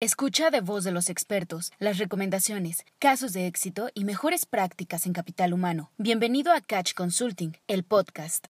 Escucha de voz de los expertos las recomendaciones, casos de éxito y mejores prácticas en capital humano. Bienvenido a Catch Consulting, el podcast.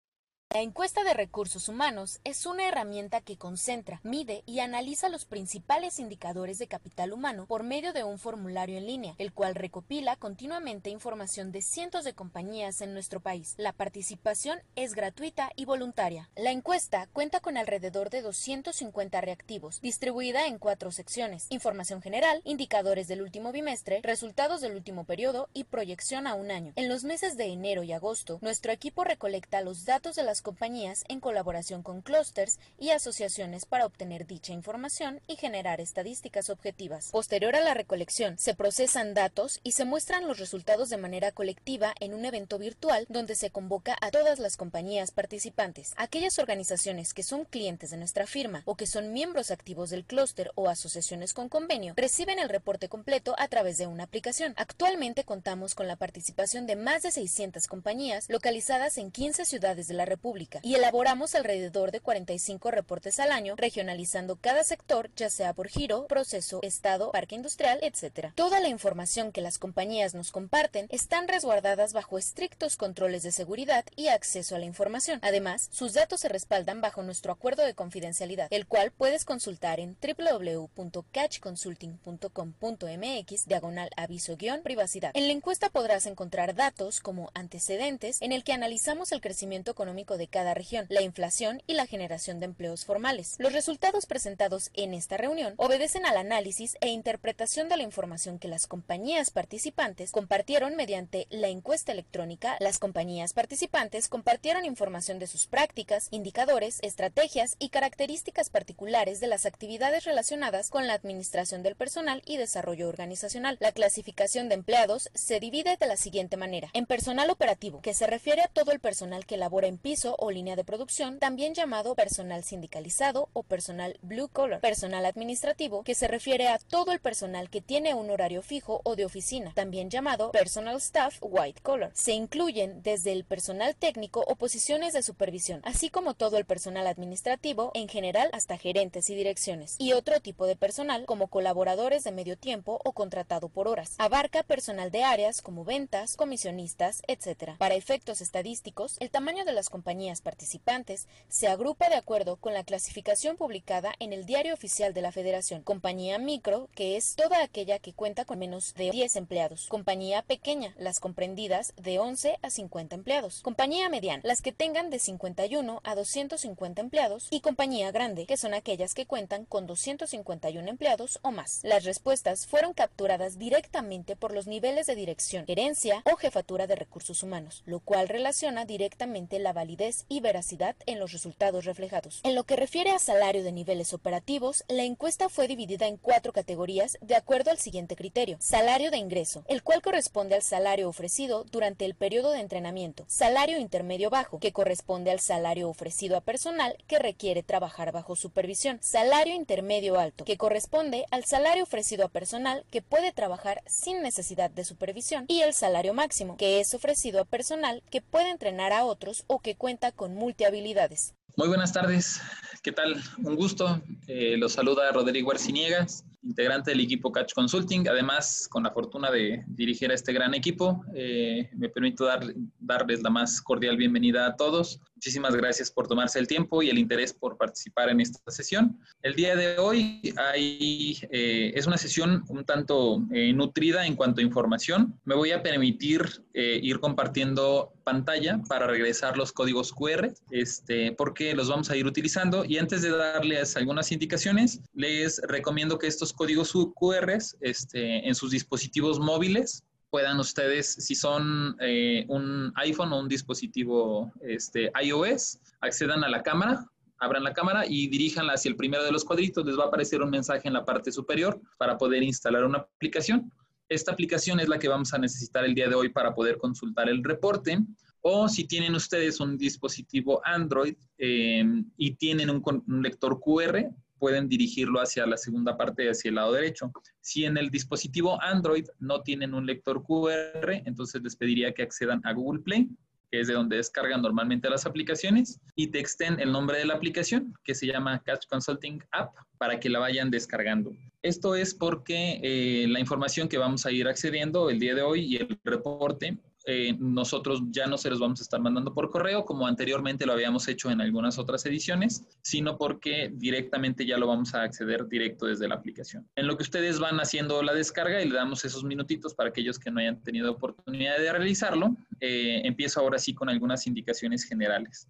La encuesta de recursos humanos es una herramienta que concentra, mide y analiza los principales indicadores de capital humano por medio de un formulario en línea, el cual recopila continuamente información de cientos de compañías en nuestro país. La participación es gratuita y voluntaria. La encuesta cuenta con alrededor de 250 reactivos, distribuida en cuatro secciones: información general, indicadores del último bimestre, resultados del último periodo y proyección a un año. En los meses de enero y agosto, nuestro equipo recolecta los datos de las compañías en colaboración con clústeres y asociaciones para obtener dicha información y generar estadísticas objetivas. Posterior a la recolección, se procesan datos y se muestran los resultados de manera colectiva en un evento virtual donde se convoca a todas las compañías participantes. Aquellas organizaciones que son clientes de nuestra firma o que son miembros activos del clúster o asociaciones con convenio reciben el reporte completo a través de una aplicación. Actualmente contamos con la participación de más de 600 compañías localizadas en 15 ciudades de la República y elaboramos alrededor de 45 reportes al año, regionalizando cada sector, ya sea por giro, proceso, estado, parque industrial, etc. Toda la información que las compañías nos comparten están resguardadas bajo estrictos controles de seguridad y acceso a la información. Además, sus datos se respaldan bajo nuestro acuerdo de confidencialidad, el cual puedes consultar en www.catchconsulting.com.mx diagonal aviso-privacidad. En la encuesta podrás encontrar datos como antecedentes en el que analizamos el crecimiento económico de cada región, la inflación y la generación de empleos formales. Los resultados presentados en esta reunión obedecen al análisis e interpretación de la información que las compañías participantes compartieron mediante la encuesta electrónica. Las compañías participantes compartieron información de sus prácticas, indicadores, estrategias y características particulares de las actividades relacionadas con la administración del personal y desarrollo organizacional. La clasificación de empleados se divide de la siguiente manera. En personal operativo, que se refiere a todo el personal que labora en piso o línea de producción, también llamado personal sindicalizado o personal blue collar, personal administrativo, que se refiere a todo el personal que tiene un horario fijo o de oficina, también llamado personal staff white collar. Se incluyen desde el personal técnico o posiciones de supervisión, así como todo el personal administrativo en general hasta gerentes y direcciones, y otro tipo de personal como colaboradores de medio tiempo o contratado por horas. Abarca personal de áreas como ventas, comisionistas, etc. Para efectos estadísticos, el tamaño de las compañías participantes se agrupa de acuerdo con la clasificación publicada en el Diario Oficial de la Federación. Compañía micro, que es toda aquella que cuenta con menos de 10 empleados. Compañía pequeña, las comprendidas de 11 a 50 empleados. Compañía mediana, las que tengan de 51 a 250 empleados. Y compañía grande, que son aquellas que cuentan con 251 empleados o más. Las respuestas fueron capturadas directamente por los niveles de dirección, gerencia o jefatura de recursos humanos, lo cual relaciona directamente la validez y veracidad en los resultados reflejados. En lo que refiere a salario de niveles operativos, la encuesta fue dividida en cuatro categorías de acuerdo al siguiente criterio. Salario de ingreso, el cual corresponde al salario ofrecido durante el periodo de entrenamiento. Salario intermedio bajo, que corresponde al salario ofrecido a personal que requiere trabajar bajo supervisión. Salario intermedio alto, que corresponde al salario ofrecido a personal que puede trabajar sin necesidad de supervisión. Y el salario máximo, que es ofrecido a personal que puede entrenar a otros o que cuenta con multihabilidades. Muy buenas tardes, ¿qué tal? Un gusto. Eh, los saluda Rodrigo Arciniegas, integrante del equipo Catch Consulting. Además, con la fortuna de dirigir a este gran equipo, eh, me permito dar, darles la más cordial bienvenida a todos. Muchísimas gracias por tomarse el tiempo y el interés por participar en esta sesión. El día de hoy eh, es una sesión un tanto nutrida en cuanto a información. Me voy a permitir ir compartiendo pantalla para regresar los códigos QR, este, porque los vamos a ir utilizando. Y antes de darles algunas indicaciones, les recomiendo que estos códigos QR este, en sus dispositivos móviles puedan ustedes, si son eh, un iPhone o un dispositivo este, iOS, accedan a la cámara, abran la cámara y diríjanla hacia el primero de los cuadritos. Les va a aparecer un mensaje en la parte superior para poder instalar una aplicación. Esta aplicación es la que vamos a necesitar el día de hoy para poder consultar el reporte. O si tienen ustedes un dispositivo Android em, y tienen un, lector QR, pueden dirigirlo hacia la segunda parte, hacia el lado derecho. Si en el dispositivo Android no tienen un lector QR, entonces les pediría que accedan a Google Play que es de donde descargan normalmente las aplicaciones, y texten el nombre de la aplicación, que se llama Catch Consulting App, para que la vayan descargando. Esto es porque eh, la información que vamos a ir accediendo el día de hoy y el reporte eh, nosotros ya no se los vamos a estar mandando por correo como anteriormente lo habíamos hecho en algunas otras ediciones, sino porque directamente ya lo vamos a acceder directo desde la aplicación. En lo que ustedes van haciendo la descarga y le damos esos minutitos para aquellos que no hayan tenido oportunidad de realizarlo, eh, empiezo ahora sí con algunas indicaciones generales.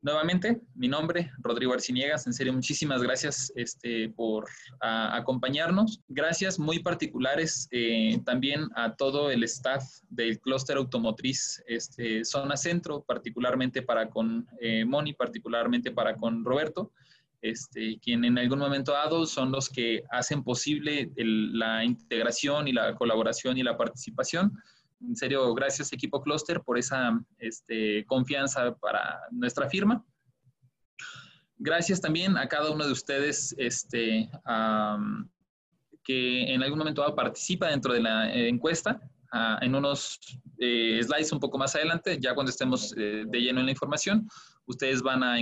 Nuevamente, mi nombre, Rodrigo Arciniegas. En serio, muchísimas gracias este, por acompañarnos. Gracias muy particulares eh, también a todo el staff del clúster automotriz este, Zona Centro, particularmente para con eh, Moni, particularmente para con Roberto. Este, quien en algún momento dado son los que hacen posible la integración y la colaboración y la participación en serio, gracias equipo Cluster por esa este, confianza para nuestra firma. Gracias también a cada uno de ustedes este, que en algún momento participa dentro de la encuesta. Ah, en unos eh, slides un poco más adelante, ya cuando estemos eh, de lleno en la información, ustedes van a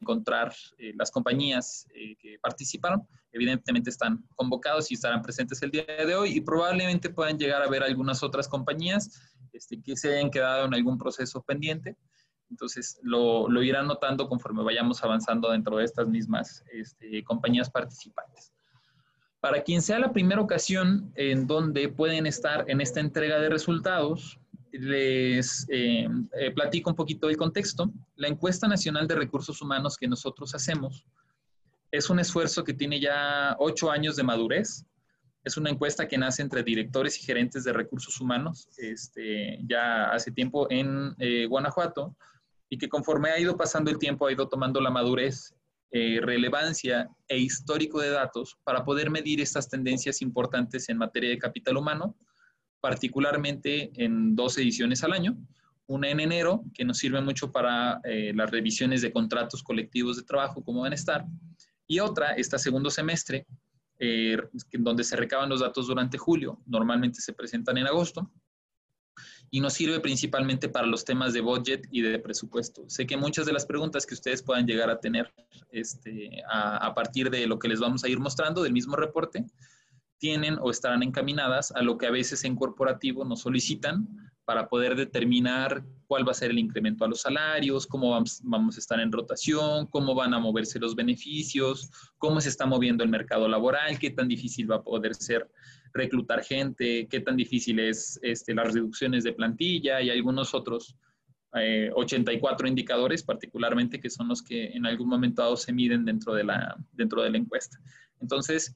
encontrar eh, las compañías eh, que participaron. Evidentemente están convocados y estarán presentes el día de hoy y probablemente puedan llegar a ver algunas otras compañías este, que se hayan quedado en algún proceso pendiente. Entonces lo, lo irán notando conforme vayamos avanzando dentro de estas mismas este, compañías participantes. Para quien sea la primera ocasión en donde pueden estar en esta entrega de resultados, les eh, eh, platico un poquito del contexto. La encuesta nacional de recursos humanos que nosotros hacemos es un esfuerzo que tiene ya ocho años de madurez. Es una encuesta que nace entre directores y gerentes de recursos humanos este, ya hace tiempo en eh, Guanajuato y que conforme ha ido pasando el tiempo ha ido tomando la madurez, relevancia e histórico de datos para poder medir estas tendencias importantes en materia de capital humano particularmente en dos ediciones al año. Una en enero, que nos sirve mucho para eh, las revisiones de contratos colectivos de trabajo, como van a estar. Y otra, esta segundo semestre, eh, donde se recaban los datos durante julio, normalmente se presentan en agosto, y nos sirve principalmente para los temas de budget y de presupuesto. Sé que muchas de las preguntas que ustedes puedan llegar a tener este, a partir de lo que les vamos a ir mostrando del mismo reporte, tienen o estarán encaminadas a lo que a veces en corporativo nos solicitan para poder determinar cuál va a ser el incremento a los salarios, cómo vamos, a estar en rotación, cómo van a moverse los beneficios, cómo se está moviendo el mercado laboral, qué tan difícil va a poder ser reclutar gente, qué tan difícil es este, las reducciones de plantilla y algunos otros 84 eh, indicadores particularmente que son los que en algún momento dado se miden dentro de la, dentro de la encuesta. Entonces,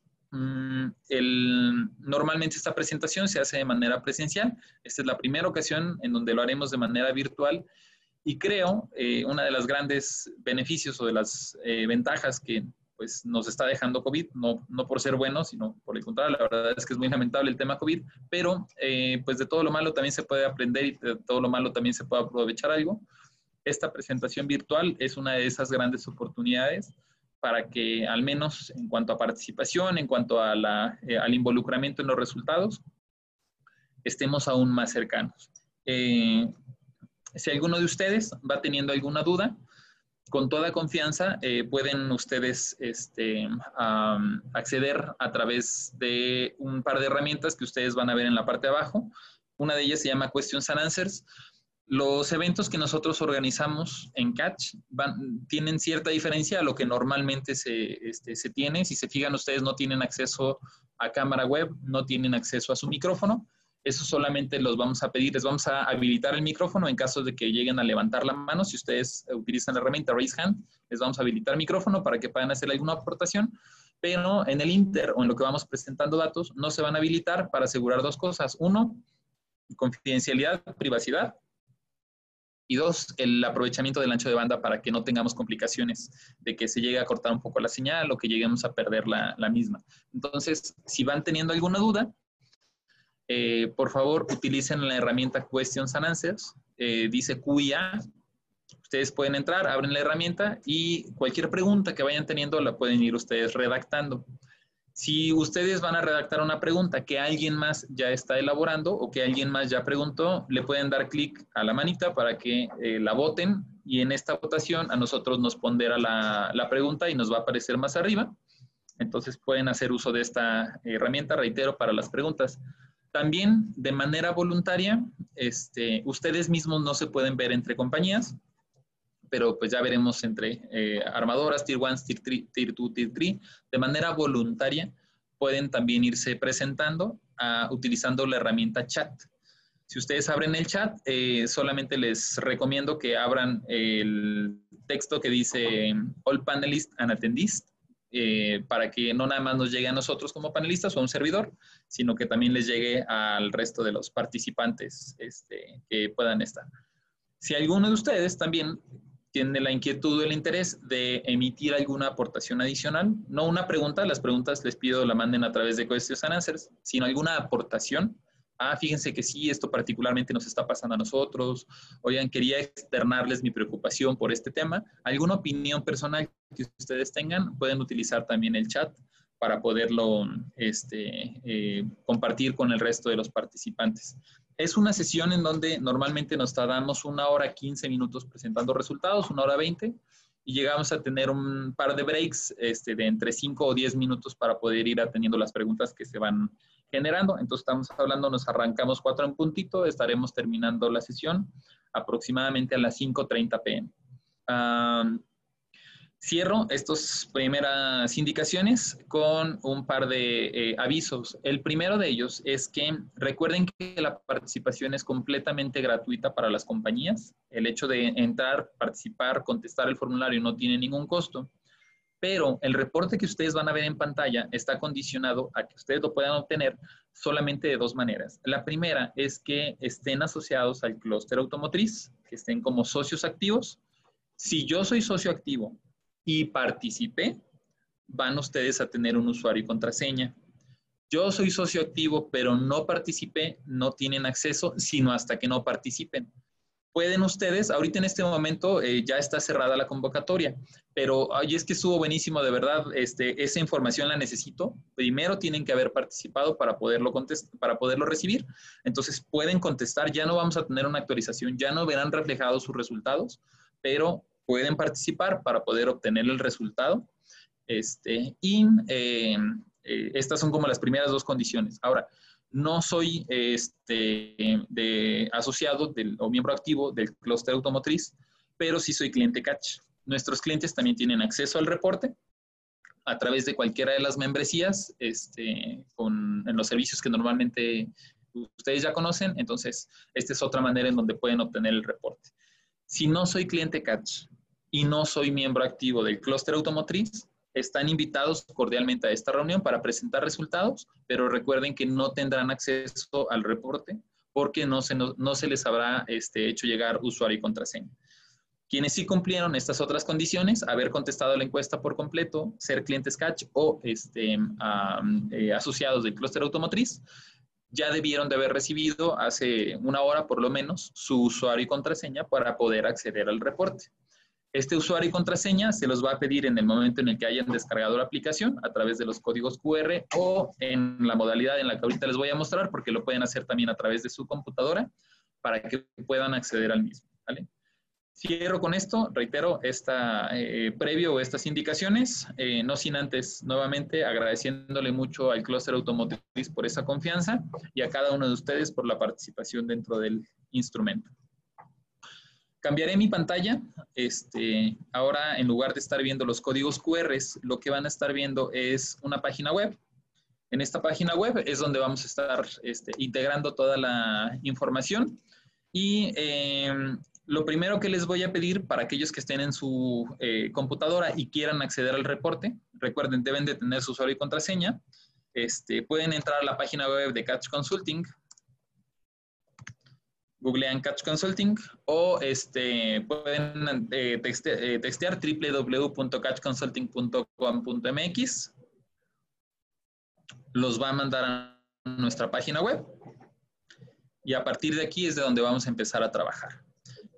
el, normalmente esta presentación se hace de manera presencial. Esta es la primera ocasión en donde lo haremos de manera virtual y creo eh, una de las grandes beneficios o de las eh, ventajas que pues, nos está dejando COVID, no, no por ser bueno, sino por el contrario, la verdad es que es muy lamentable el tema COVID, pero eh, pues de todo lo malo también se puede aprender y de todo lo malo también se puede aprovechar algo. Esta presentación virtual es una de esas grandes oportunidades para que al menos en cuanto a participación, en cuanto a la, eh, al involucramiento en los resultados, estemos aún más cercanos. Eh, si alguno de ustedes va teniendo alguna duda, con toda confianza eh, pueden ustedes este, acceder a través de un par de herramientas que ustedes van a ver en la parte de abajo. Una de ellas se llama Questions and Answers. Los eventos que nosotros organizamos en Catch tienen cierta diferencia a lo que normalmente este, se, tiene. Si se fijan, ustedes no tienen acceso a cámara web, no tienen acceso a su micrófono. Eso solamente los vamos a pedir, les vamos a habilitar el micrófono en caso de que lleguen a levantar la mano. Si ustedes utilizan la herramienta Raise Hand, les vamos a habilitar el micrófono para que puedan hacer alguna aportación. Pero en el Inter o en lo que vamos presentando datos, no se van a habilitar para asegurar dos cosas. Uno, confidencialidad, privacidad y dos, el aprovechamiento del ancho de banda para que no tengamos complicaciones de que se llegue a cortar un poco la señal o que lleguemos a perder la, misma. Entonces, si van teniendo alguna duda, eh, por favor, utilicen la herramienta Questions and Answers. Eh, dice QIA. Ustedes pueden entrar, abren la herramienta y cualquier pregunta que vayan teniendo la pueden ir ustedes redactando. Si ustedes van a redactar una pregunta que alguien más ya está elaborando o que alguien más ya preguntó, le pueden dar clic a la manita para que eh, la voten y en esta votación a nosotros nos pondrá la, la pregunta y nos va a aparecer más arriba. Entonces pueden hacer uso de esta herramienta, reitero, para las preguntas. También de manera voluntaria, este, ustedes mismos no se pueden ver entre compañías, pero pues ya veremos entre eh, armadoras, Tier 1, Tier 3, Tier 2, Tier 3, de manera voluntaria pueden también irse presentando ah, utilizando la herramienta chat. Si ustedes abren el chat, eh, solamente les recomiendo que abran el texto que dice All Panelists and Attendees eh, para que no nada más nos llegue a nosotros como panelistas o a un servidor, sino que también les llegue al resto de los participantes este, que puedan estar. Si alguno de ustedes también tiene la inquietud o el interés de emitir alguna aportación adicional, no una pregunta, las preguntas les pido la manden a través de Questions and Answers, sino alguna aportación. Ah, fíjense que sí, esto particularmente nos está pasando a nosotros, oigan, quería externarles mi preocupación por este tema, alguna opinión personal que ustedes tengan, pueden utilizar también el chat para poderlo este, eh, compartir con el resto de los participantes. Es una sesión en donde normalmente nos tardamos una hora 15 minutos presentando resultados, una hora 20, y llegamos a tener un par de breaks este, de entre 5 o 10 minutos para poder ir atendiendo las preguntas que se van generando. Entonces estamos hablando, nos arrancamos 4 en puntito, estaremos terminando la sesión aproximadamente a las 5.30 pm. Cierro estas primeras indicaciones con un par de eh, avisos. El primero de ellos es que recuerden que la participación es completamente gratuita para las compañías. El hecho de entrar, participar, contestar el formulario no tiene ningún costo pero el reporte que ustedes van a ver en pantalla está condicionado a que ustedes lo puedan obtener solamente de dos maneras. La primera es que estén asociados al clúster automotriz, que estén como socios activos. Si yo soy socio activo y participé, van ustedes a tener un usuario y contraseña. Yo soy socio activo, pero no participé, no tienen acceso, sino hasta que no participen pueden ustedes, ahorita en este momento eh, ya está cerrada la convocatoria, pero ay, es que estuvo buenísimo, de verdad, este, esa información la necesito. Primero tienen que haber participado para poderlo, para poderlo recibir. Entonces pueden contestar, ya no vamos a tener una actualización, ya no verán reflejados sus resultados, pero pueden participar para poder obtener el resultado. Este, y eh, eh, estas son como las primeras dos condiciones. Ahora, no soy este, de, asociado o miembro activo del clúster automotriz, pero sí soy cliente Catch. Nuestros clientes también tienen acceso al reporte a través de cualquiera de las membresías este, en los servicios que normalmente ustedes ya conocen. Entonces, esta es otra manera en donde pueden obtener el reporte. Si no soy cliente Catch y no soy miembro activo del clúster automotriz, están invitados cordialmente a esta reunión para presentar resultados, pero recuerden que no tendrán acceso al reporte porque no se, no, se les habrá este, hecho llegar usuario y contraseña. Quienes sí cumplieron estas otras condiciones, haber contestado la encuesta por completo, ser clientes catch o este, eh, asociados del clúster automotriz, ya debieron de haber recibido hace una hora por lo menos su usuario y contraseña para poder acceder al reporte. Este usuario y contraseña se los va a pedir en el momento en el que hayan descargado la aplicación a través de los códigos QR o en la modalidad en la que ahorita les voy a mostrar porque lo pueden hacer también a través de su computadora para que puedan acceder al mismo. Cierro con esto, reitero, esta eh, previo estas indicaciones, eh, no sin antes nuevamente agradeciéndole mucho al clúster automotriz por esa confianza y a cada uno de ustedes por la participación dentro del instrumento. Cambiaré mi pantalla. Este, ahora, en lugar de estar viendo los códigos QR, lo que van a estar viendo es una página web. En esta página web es donde vamos a estar este, integrando toda la información. Y em, lo primero que les voy a pedir para aquellos que estén en su eh, computadora y quieran acceder al reporte, recuerden, deben de tener su usuario y contraseña. Este, pueden entrar a la página web de Catch Consulting googlean Catch Consulting o este, pueden eh, eh, textear www.catchconsulting.com.mx. Los va a mandar a nuestra página web y a partir de aquí es de donde vamos a empezar a trabajar.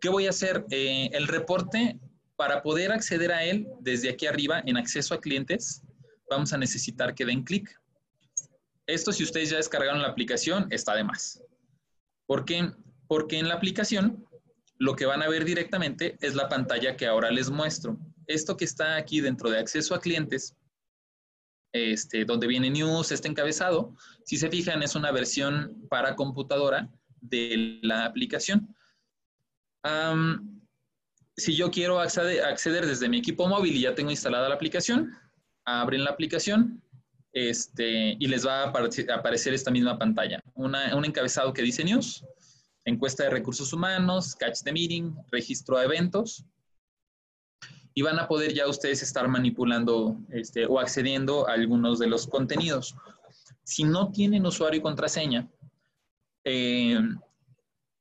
¿Qué voy a hacer? Eh, el reporte, para poder acceder a él desde aquí arriba en acceso a clientes, vamos a necesitar que den clic. Esto si ustedes ya descargaron la aplicación, está de más. ¿Por qué? Porque en la aplicación lo que van a ver directamente es la pantalla que ahora les muestro. Esto que está aquí dentro de acceso a clientes, este, donde viene news, este encabezado, si se fijan es una versión para computadora de la aplicación. Si yo quiero acceder, desde mi equipo móvil y ya tengo instalada la aplicación, abren la aplicación este, y les va a aparecer, esta misma pantalla. un encabezado que dice news, encuesta de recursos humanos, catch the meeting, registro de eventos. Y van a poder ya ustedes estar manipulando este, o accediendo a algunos de los contenidos. Si no tienen usuario y contraseña, eh,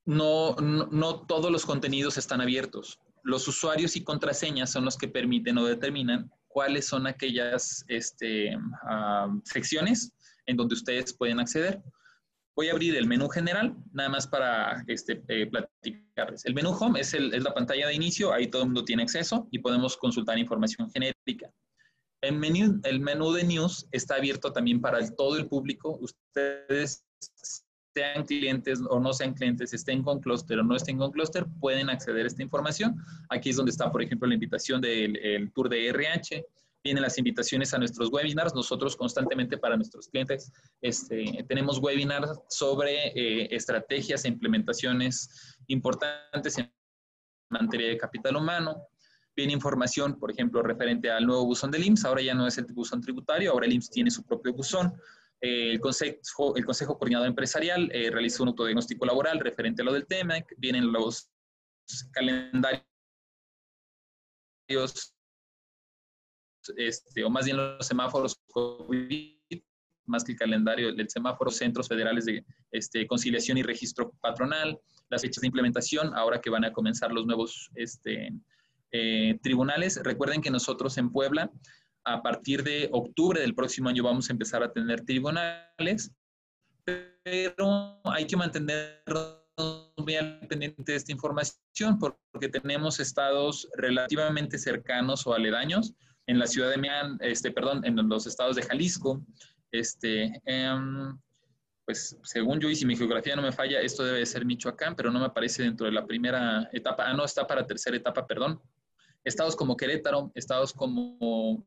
no, no, todos los contenidos están abiertos. Los usuarios y contraseñas son los que permiten o determinan cuáles son aquellas este, ah, secciones en donde ustedes pueden acceder. Voy a abrir el menú general, nada más para este, eh, platicarles. El menú Home es, la pantalla de inicio, ahí todo el mundo tiene acceso y podemos consultar información genérica. El menú, el menú de News está abierto también para todo el público. Ustedes, sean clientes o no sean clientes, estén con Cluster o no estén con Cluster, pueden acceder a esta información. Aquí es donde está, por ejemplo, la invitación del tour de RH, vienen las invitaciones a nuestros webinars. Nosotros constantemente para nuestros clientes este, tenemos webinars sobre eh, estrategias e implementaciones importantes en materia de capital humano. Viene información, por ejemplo, referente al nuevo buzón del IMSS. Ahora ya no es el buzón tributario, ahora el IMSS tiene su propio buzón. El, consejo, el Consejo Coordinador Empresarial eh, realizó un autodiagnóstico laboral referente a lo del tema. Vienen los calendarios este, o más bien los semáforos COVID, más que el calendario del semáforo, centros federales de este, conciliación y registro patronal, las fechas de implementación, ahora que van a comenzar los nuevos este, eh, tribunales. Recuerden que nosotros en Puebla, a partir de octubre del próximo año, vamos a empezar a tener tribunales, pero hay que mantener muy al pendiente de esta información porque tenemos estados relativamente cercanos o aledaños en la ciudad de Mian, este, perdón, en los estados de Jalisco, este, em, pues según yo y si mi geografía no me falla, esto debe ser Michoacán, pero no me aparece dentro de la primera etapa. Ah, no, está para tercera etapa, perdón. Estados como Querétaro, estados como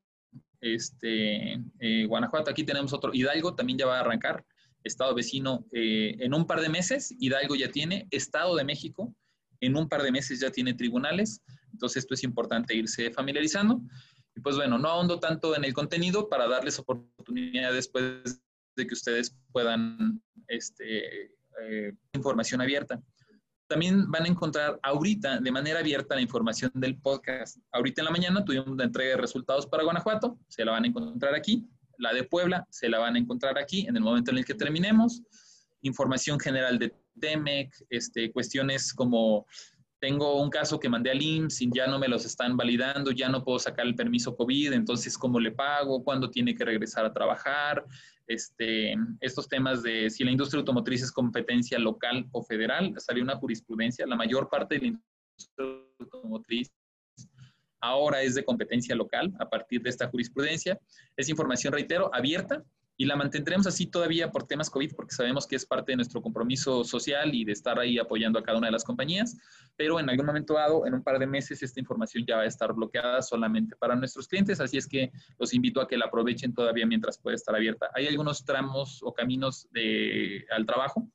este, eh, Guanajuato, aquí tenemos otro. Hidalgo también ya va a arrancar, estado vecino eh, en un par de meses. Hidalgo ya tiene, Estado de México en un par de meses ya tiene tribunales. Entonces esto es importante irse familiarizando. Y pues bueno, no ahondo tanto en el contenido para darles oportunidad después de que ustedes puedan este, eh, información abierta. También van a encontrar ahorita de manera abierta la información del podcast. Ahorita en la mañana tuvimos una entrega de resultados para Guanajuato, se la van a encontrar aquí. La de Puebla se la van a encontrar aquí en el momento en el que terminemos. Información general de TEMEC, este, cuestiones como tengo un caso que mandé al IMSS y ya no me los están validando, ya no puedo sacar el permiso COVID, entonces cómo le pago, cuándo tiene que regresar a trabajar, este, estos temas de si la industria automotriz es competencia local o federal, salió una jurisprudencia, la mayor parte de la industria automotriz ahora es de competencia local a partir de esta jurisprudencia. Es información, reitero, abierta, y la mantendremos así todavía por temas COVID, porque sabemos que es parte de nuestro compromiso social y de estar ahí apoyando a cada una de las compañías, pero en algún momento dado, en un par de meses, esta información ya va a estar bloqueada solamente para nuestros clientes, así es que los invito a que la aprovechen todavía mientras puede estar abierta. Hay algunos tramos o caminos de, al trabajo,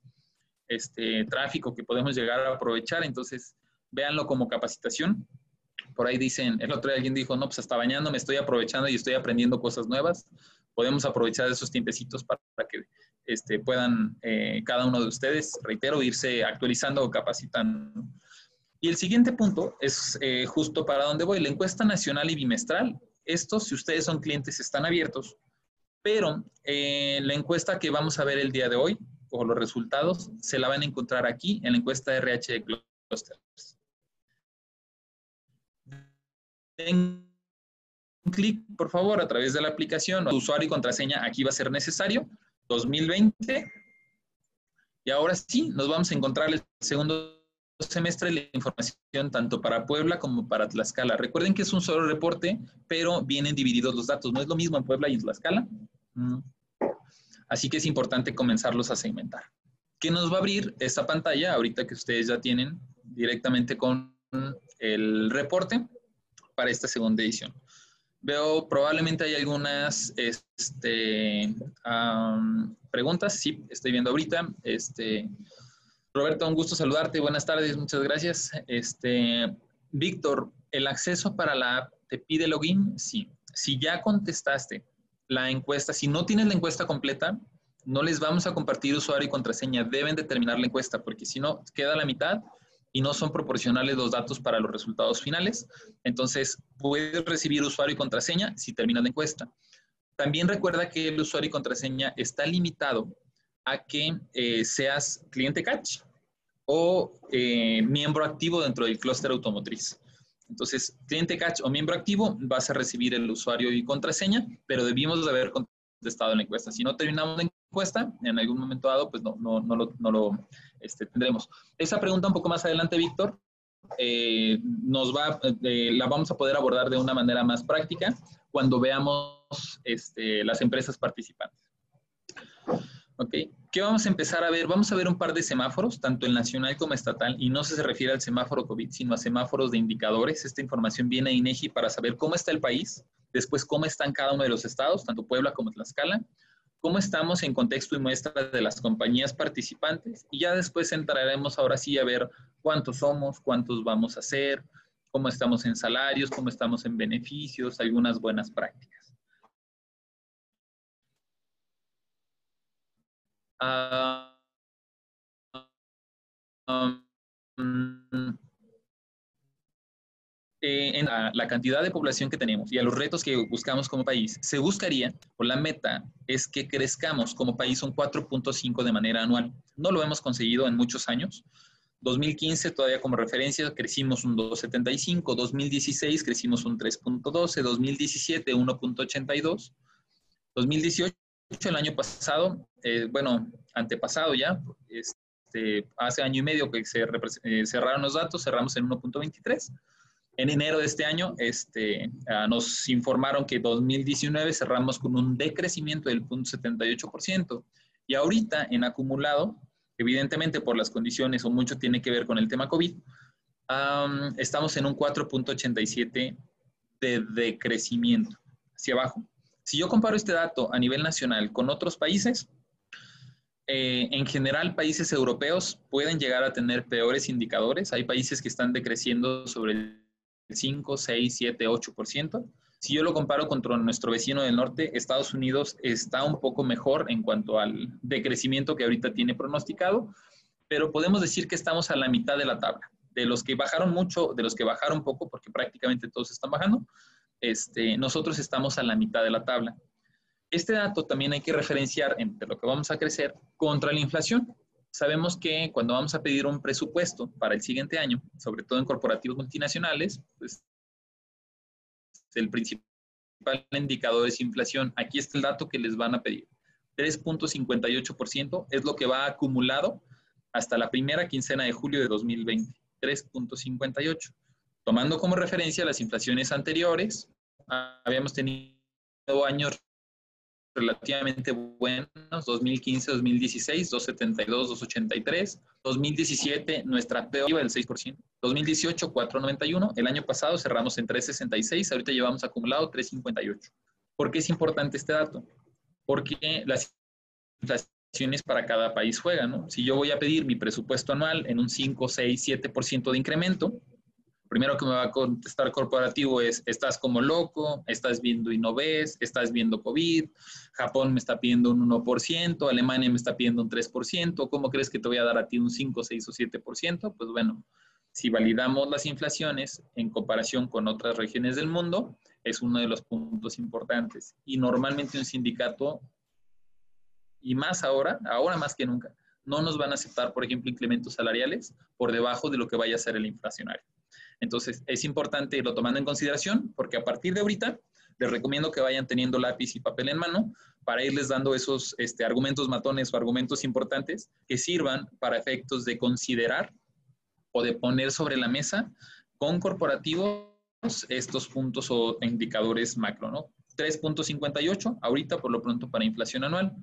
este tráfico que podemos llegar a aprovechar, entonces véanlo como capacitación. Por ahí dicen, el otro día alguien dijo, no, pues hasta bañando me estoy aprovechando y estoy aprendiendo cosas nuevas podemos aprovechar esos tiempecitos para, que este, puedan eh, cada uno de ustedes, reitero, irse actualizando o capacitando. Y el siguiente punto es eh, justo para dónde voy, la encuesta nacional y bimestral. Estos, si ustedes son clientes, están abiertos, pero eh, la encuesta que vamos a ver el día de hoy, o los resultados, se la van a encontrar aquí en la encuesta RH de Clusters un clic, por favor, a través de la aplicación. Tu usuario y contraseña aquí va a ser necesario. 2020. Y ahora sí, nos vamos a encontrar el segundo semestre la información tanto para Puebla como para Tlaxcala. Recuerden que es un solo reporte, pero vienen divididos los datos. No es lo mismo en Puebla y en Tlaxcala. Mm. Así que es importante comenzarlos a segmentar. ¿Qué nos va a abrir esta pantalla ahorita que ustedes ya tienen directamente con el reporte para esta segunda edición? Veo probablemente hay algunas este, preguntas. Sí, estoy viendo ahorita. Este, Roberto, un gusto saludarte. Buenas tardes, muchas gracias. Este, Víctor, ¿el acceso para la app te pide login? Sí. Si ya contestaste la encuesta, si no tienes la encuesta completa, no les vamos a compartir usuario y contraseña. Deben determinar la encuesta, porque si no, queda la mitad y no son proporcionales los datos para los resultados finales. Entonces, puedes recibir usuario y contraseña si terminas la encuesta. También recuerda que el usuario y contraseña está limitado a que eh, seas cliente catch o eh, miembro activo dentro del clúster automotriz. Entonces, cliente catch o miembro activo, vas a recibir el usuario y contraseña, pero debimos de haber contestado en la encuesta. Si no terminamos la encuesta, en algún momento dado, pues no, no, no lo, no lo este, tendremos. Esa pregunta un poco más adelante, Víctor, eh, nos va, la vamos a poder abordar de una manera más práctica cuando veamos este, las empresas participantes. ¿Ok? ¿Qué vamos a empezar a ver? Vamos a ver un par de semáforos, tanto el nacional como estatal, y no se refiere al semáforo COVID, sino a semáforos de indicadores. Esta información viene a INEGI para saber cómo está el país, después cómo están cada uno de los estados, tanto Puebla como Tlaxcala, cómo estamos en contexto y muestra de las compañías participantes, y ya después entraremos ahora sí a ver cuántos somos, cuántos vamos a hacer, cómo estamos en salarios, cómo estamos en beneficios, algunas buenas prácticas. Eh, en la, cantidad de población que tenemos y a los retos que buscamos como país, se buscaría, o la meta es que crezcamos como país un 4.5 de manera anual. No lo hemos conseguido en muchos años. 2015 todavía como referencia crecimos un 2.75, 2016 crecimos un 3.12, 2017 1.82, 2018 el año pasado, eh, bueno, antepasado ya, este, hace año y medio que se eh, cerraron los datos, cerramos en 1.23. En enero de este año este, ah, nos informaron que 2019 cerramos con un decrecimiento del 0.78% y ahorita en acumulado, evidentemente por las condiciones o mucho tiene que ver con el tema COVID, estamos en un 4.87 de decrecimiento hacia abajo. Si yo comparo este dato a nivel nacional con otros países, eh, en general países europeos pueden llegar a tener peores indicadores. Hay países que están decreciendo sobre el 5, 6, 7, 8%. Si yo lo comparo contra nuestro vecino del norte, Estados Unidos está un poco mejor en cuanto al decrecimiento que ahorita tiene pronosticado, pero podemos decir que estamos a la mitad de la tabla. De los que bajaron mucho, de los que bajaron poco, porque prácticamente todos están bajando, este, nosotros estamos a la mitad de la tabla. Este dato también hay que referenciar entre lo que vamos a crecer contra la inflación. Sabemos que cuando vamos a pedir un presupuesto para el siguiente año, sobre todo en corporativos multinacionales, pues el principal indicador es inflación. Aquí está el dato que les van a pedir. 3.58% es lo que va acumulado hasta la primera quincena de julio de 2020. 3.58. Tomando como referencia las inflaciones anteriores, habíamos tenido años relativamente buenos, 2015, 2016, 272, 283, 2017 nuestra peor del 6%, 2018 491, el año pasado cerramos en 366, ahorita llevamos acumulado 358. ¿Por qué es importante este dato? Porque las inflaciones para cada país juegan, ¿no? Si yo voy a pedir mi presupuesto anual en un 5, 6, 7% de incremento, primero que me va a contestar corporativo es, estás como loco, estás viendo y no ves, estás viendo COVID, Japón me está pidiendo un 1%, Alemania me está pidiendo un 3%, ¿cómo crees que te voy a dar a ti un 5, 6 o 7%? Pues bueno, si validamos las inflaciones en comparación con otras regiones del mundo, es uno de los puntos importantes. Y normalmente un sindicato, y más ahora, ahora más que nunca, no nos van a aceptar, por ejemplo, incrementos salariales por debajo de lo que vaya a ser el inflacionario. Entonces, es importante irlo tomando en consideración porque a partir de ahorita les recomiendo que vayan teniendo lápiz y papel en mano para irles dando esos este, argumentos matones o argumentos importantes que sirvan para efectos de considerar o de poner sobre la mesa con corporativos estos puntos o indicadores macro, ¿no? 3.58 ahorita por lo pronto para inflación anual.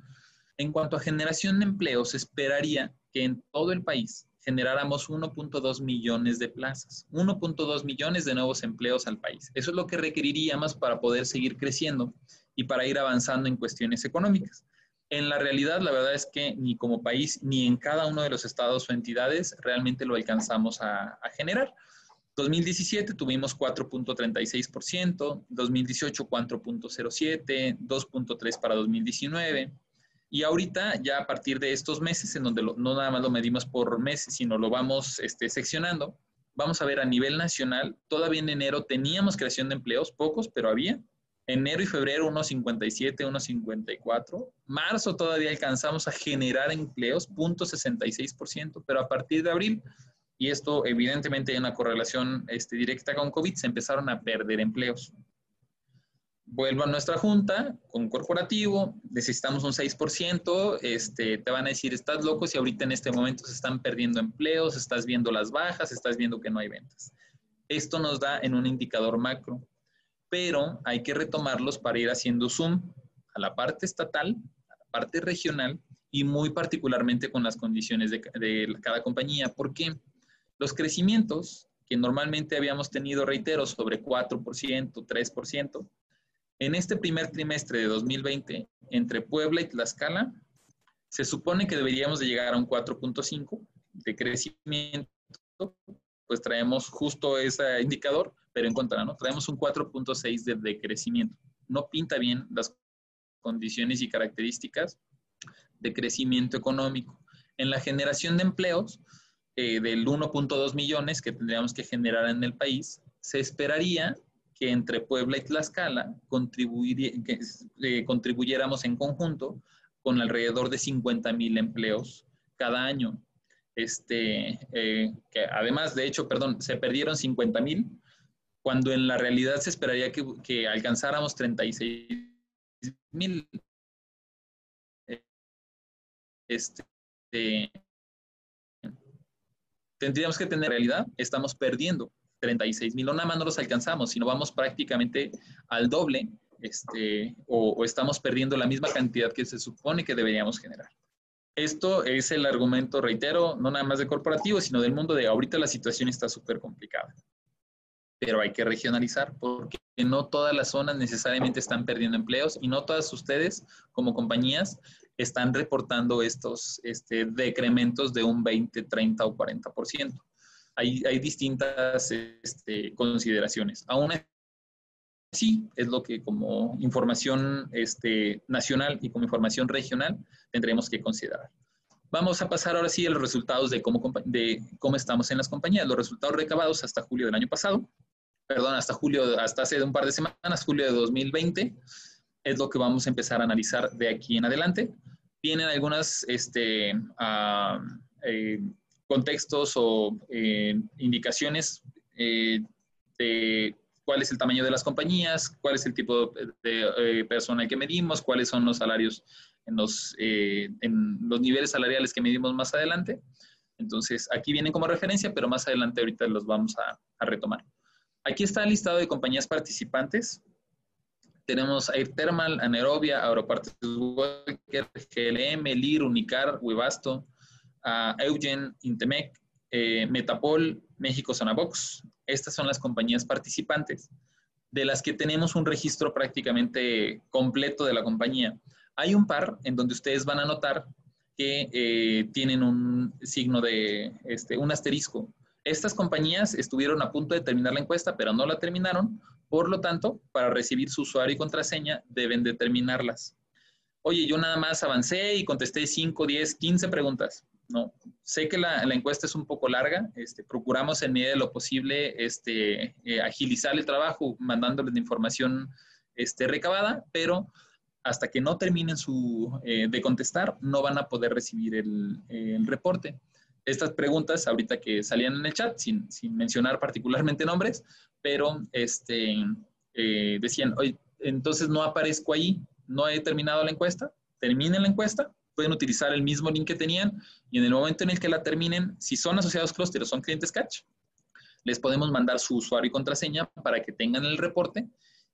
En cuanto a generación de empleos, esperaría que en todo el país generáramos 1.2 millones de plazas, 1.2 millones de nuevos empleos al país. Eso es lo que requeriríamos para poder seguir creciendo y para ir avanzando en cuestiones económicas. En la realidad, la verdad es que ni como país ni en cada uno de los estados o entidades realmente lo alcanzamos a, a generar. 2017 tuvimos 4.36%, 2018 4.07, 2.3 para 2019. Y ahorita, ya a partir de estos meses, en donde no nada más lo medimos por meses, sino lo vamos este, seccionando, vamos a ver a nivel nacional, todavía en enero teníamos creación de empleos, pocos, pero había. Enero y febrero unos 57, unos 54. Marzo todavía alcanzamos a generar empleos, 0.66%, pero a partir de abril, y esto evidentemente hay una correlación este, directa con COVID, se empezaron a perder empleos vuelvo a nuestra junta con corporativo, necesitamos un 6%, este, te van a decir, estás loco si ahorita en este momento se están perdiendo empleos, estás viendo las bajas, estás viendo que no hay ventas. Esto nos da en un indicador macro, pero hay que retomarlos para ir haciendo zoom a la parte estatal, a la parte regional y muy particularmente con las condiciones de, de cada compañía. ¿Por qué? Los crecimientos que normalmente habíamos tenido, reitero, sobre 4%, 3%, en este primer trimestre de 2020, entre Puebla y Tlaxcala, se supone que deberíamos de llegar a un 4.5 de crecimiento, pues traemos justo ese indicador, pero en contra, ¿no? Traemos un 4.6 de, de crecimiento. No pinta bien las condiciones y características de crecimiento económico. En la generación de empleos, eh, del 1.2 millones que tendríamos que generar en el país, se esperaría que entre Puebla y Tlaxcala eh, contribuyéramos en conjunto con alrededor de 50 mil empleos cada año. Este, eh, además, de hecho, perdón, se perdieron 50 mil, cuando en la realidad se esperaría que, que alcanzáramos 36 mil. Este, tendríamos que tener realidad, estamos perdiendo 36 mil, no nada más no los alcanzamos, sino vamos prácticamente al doble este, o, estamos perdiendo la misma cantidad que se supone que deberíamos generar. Esto es el argumento, reitero, no nada más de corporativo, sino del mundo de ahorita la situación está súper complicada. Pero hay que regionalizar porque no todas las zonas necesariamente están perdiendo empleos y no todas ustedes como compañías están reportando estos este, decrementos de un 20, 30 o 40% hay, distintas este, consideraciones. Aún así, es lo que como información este, nacional y como información regional tendremos que considerar. Vamos a pasar ahora sí a los resultados de cómo, de cómo estamos en las compañías. Los resultados recabados hasta julio del año pasado, perdón, hasta julio, hasta hace un par de semanas, julio de 2020, es lo que vamos a empezar a analizar de aquí en adelante. Vienen algunas este, uh, eh, contextos o eh, indicaciones eh, de cuál es el tamaño de las compañías, cuál es el tipo de eh, personal que medimos, cuáles son los salarios en los, en los niveles salariales que medimos más adelante. Entonces, aquí vienen como referencia, pero más adelante ahorita los vamos a, a retomar. Aquí está el listado de compañías participantes. Tenemos Air Thermal, Anaerobia, Aeropartes GLM, LIR, Unicar, Webasto, Eugen, Intemec, eh, Metapol, México Box. Estas son las compañías participantes de las que tenemos un registro prácticamente completo de la compañía. Hay un par en donde ustedes van a notar que eh, tienen un signo de, este, un asterisco. Estas compañías estuvieron a punto de terminar la encuesta, pero no la terminaron. Por lo tanto, para recibir su usuario y contraseña, deben determinarlas. Oye, yo nada más avancé y contesté 5, 10, 15 preguntas. No, sé que la, encuesta es un poco larga, este, procuramos en medida de lo posible este, eh, agilizar el trabajo mandándoles la información este, recabada, pero hasta que no terminen su, eh, de contestar, no van a poder recibir el, reporte. Estas preguntas, ahorita que salían en el chat, sin, mencionar particularmente nombres, pero este, eh, decían, oye, entonces no aparezco ahí, no he terminado la encuesta, terminen la encuesta pueden utilizar el mismo link que tenían y en el momento en el que la terminen, si son asociados Cluster o son clientes Catch, les podemos mandar su usuario y contraseña para que tengan el reporte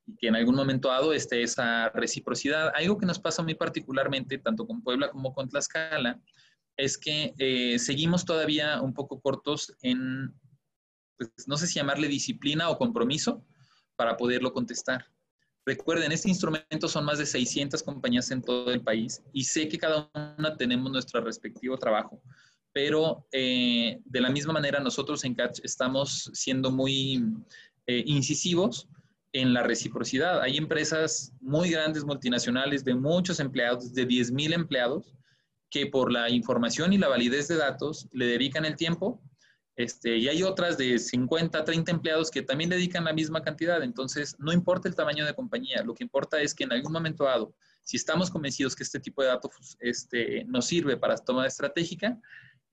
y que en algún momento dado esté esa reciprocidad. Algo que nos pasa muy particularmente, tanto con Puebla como con Tlaxcala, es que eh, seguimos todavía un poco cortos en, pues, no sé si llamarle disciplina o compromiso para poderlo contestar. Recuerden, este instrumento son más de 600 compañías en todo el país y sé que cada una tenemos nuestro respectivo trabajo, pero eh, de la misma manera nosotros en Catch estamos siendo muy eh, incisivos en la reciprocidad. Hay empresas muy grandes, multinacionales, de muchos empleados, de 10.000 empleados, que por la información y la validez de datos le dedican el tiempo este, y hay otras de 50, 30 empleados que también dedican la misma cantidad. Entonces, no importa el tamaño de compañía, lo que importa es que en algún momento dado, si estamos convencidos que este tipo de datos este, nos sirve para toma estratégica,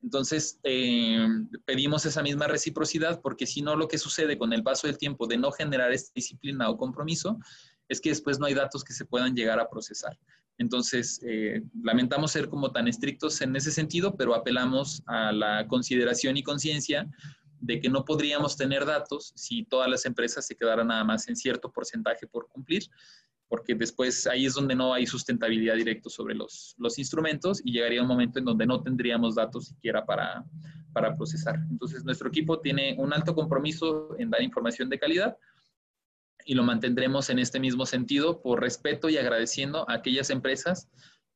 entonces eh, pedimos esa misma reciprocidad porque si no, lo que sucede con el paso del tiempo de no generar esta disciplina o compromiso es que después no hay datos que se puedan llegar a procesar. Entonces, eh, lamentamos ser como tan estrictos en ese sentido, pero apelamos a la consideración y conciencia de que no podríamos tener datos si todas las empresas se quedaran nada más en cierto porcentaje por cumplir, porque después ahí es donde no hay sustentabilidad directa sobre los, los instrumentos y llegaría un momento en donde no tendríamos datos siquiera para, para procesar. Entonces, nuestro equipo tiene un alto compromiso en dar información de calidad, y lo mantendremos en este mismo sentido por respeto y agradeciendo a aquellas empresas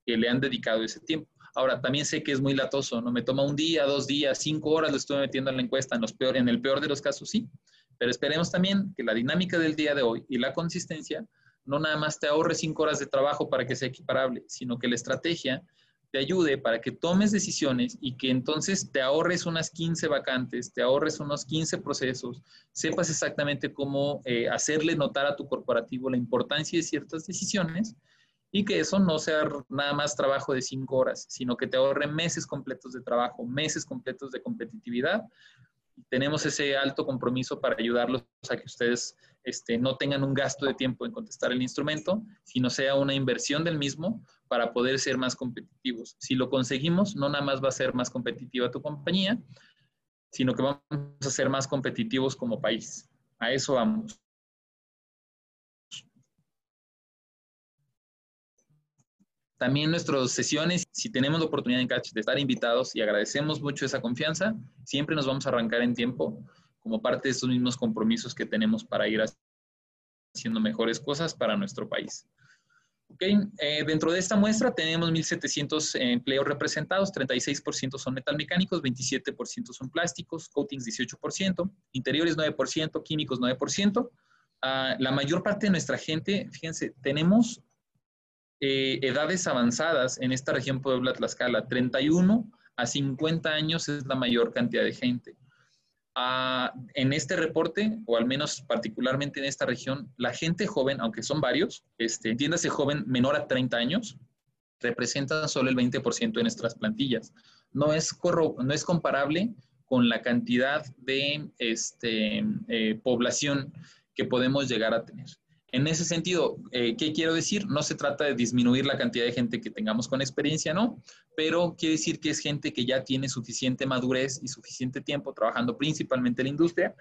que le han dedicado ese tiempo. Ahora, también sé que es muy latoso, ¿no? Me toma un día, dos días, cinco horas, lo estoy metiendo en la encuesta, en, los peor, en el peor de los casos, sí. Pero esperemos también que la dinámica del día de hoy y la consistencia no nada más te ahorre cinco horas de trabajo para que sea equiparable, sino que la estrategia te ayude para que tomes decisiones y que entonces te ahorres unas 15 vacantes, te ahorres unos 15 procesos, sepas exactamente cómo eh, hacerle notar a tu corporativo la importancia de ciertas decisiones y que eso no sea nada más trabajo de cinco horas, sino que te ahorre meses completos de trabajo, meses completos de competitividad. Tenemos ese alto compromiso para ayudarlos a que ustedes este, no tengan un gasto de tiempo en contestar el instrumento, sino sea una inversión del mismo para poder ser más competitivos. Si lo conseguimos, no nada más va a ser más competitiva tu compañía, sino que vamos a ser más competitivos como país. A eso vamos. También nuestras sesiones, si tenemos la oportunidad en Catch de estar invitados y agradecemos mucho esa confianza, siempre nos vamos a arrancar en tiempo como parte de estos mismos compromisos que tenemos para ir haciendo mejores cosas para nuestro país. Okay. Eh, dentro de esta muestra tenemos 1.700 empleos representados, 36% son metalmecánicos, 27% son plásticos, coatings 18%, interiores 9%, químicos 9%. Ah, la mayor parte de nuestra gente, fíjense, tenemos eh, edades avanzadas en esta región Puebla-Tlaxcala, 31 a 50 años es la mayor cantidad de gente en este reporte, o al menos particularmente en esta región, la gente joven, aunque son varios, este, entiéndase joven menor a 30 años, representan solo el 20% de nuestras plantillas. No es, no es comparable con la cantidad de este, eh, población que podemos llegar a tener. En ese sentido, eh, ¿qué quiero decir? No se trata de disminuir la cantidad de gente que tengamos con experiencia, ¿no? Pero quiere decir que es gente que ya tiene suficiente madurez y suficiente tiempo trabajando principalmente en la industria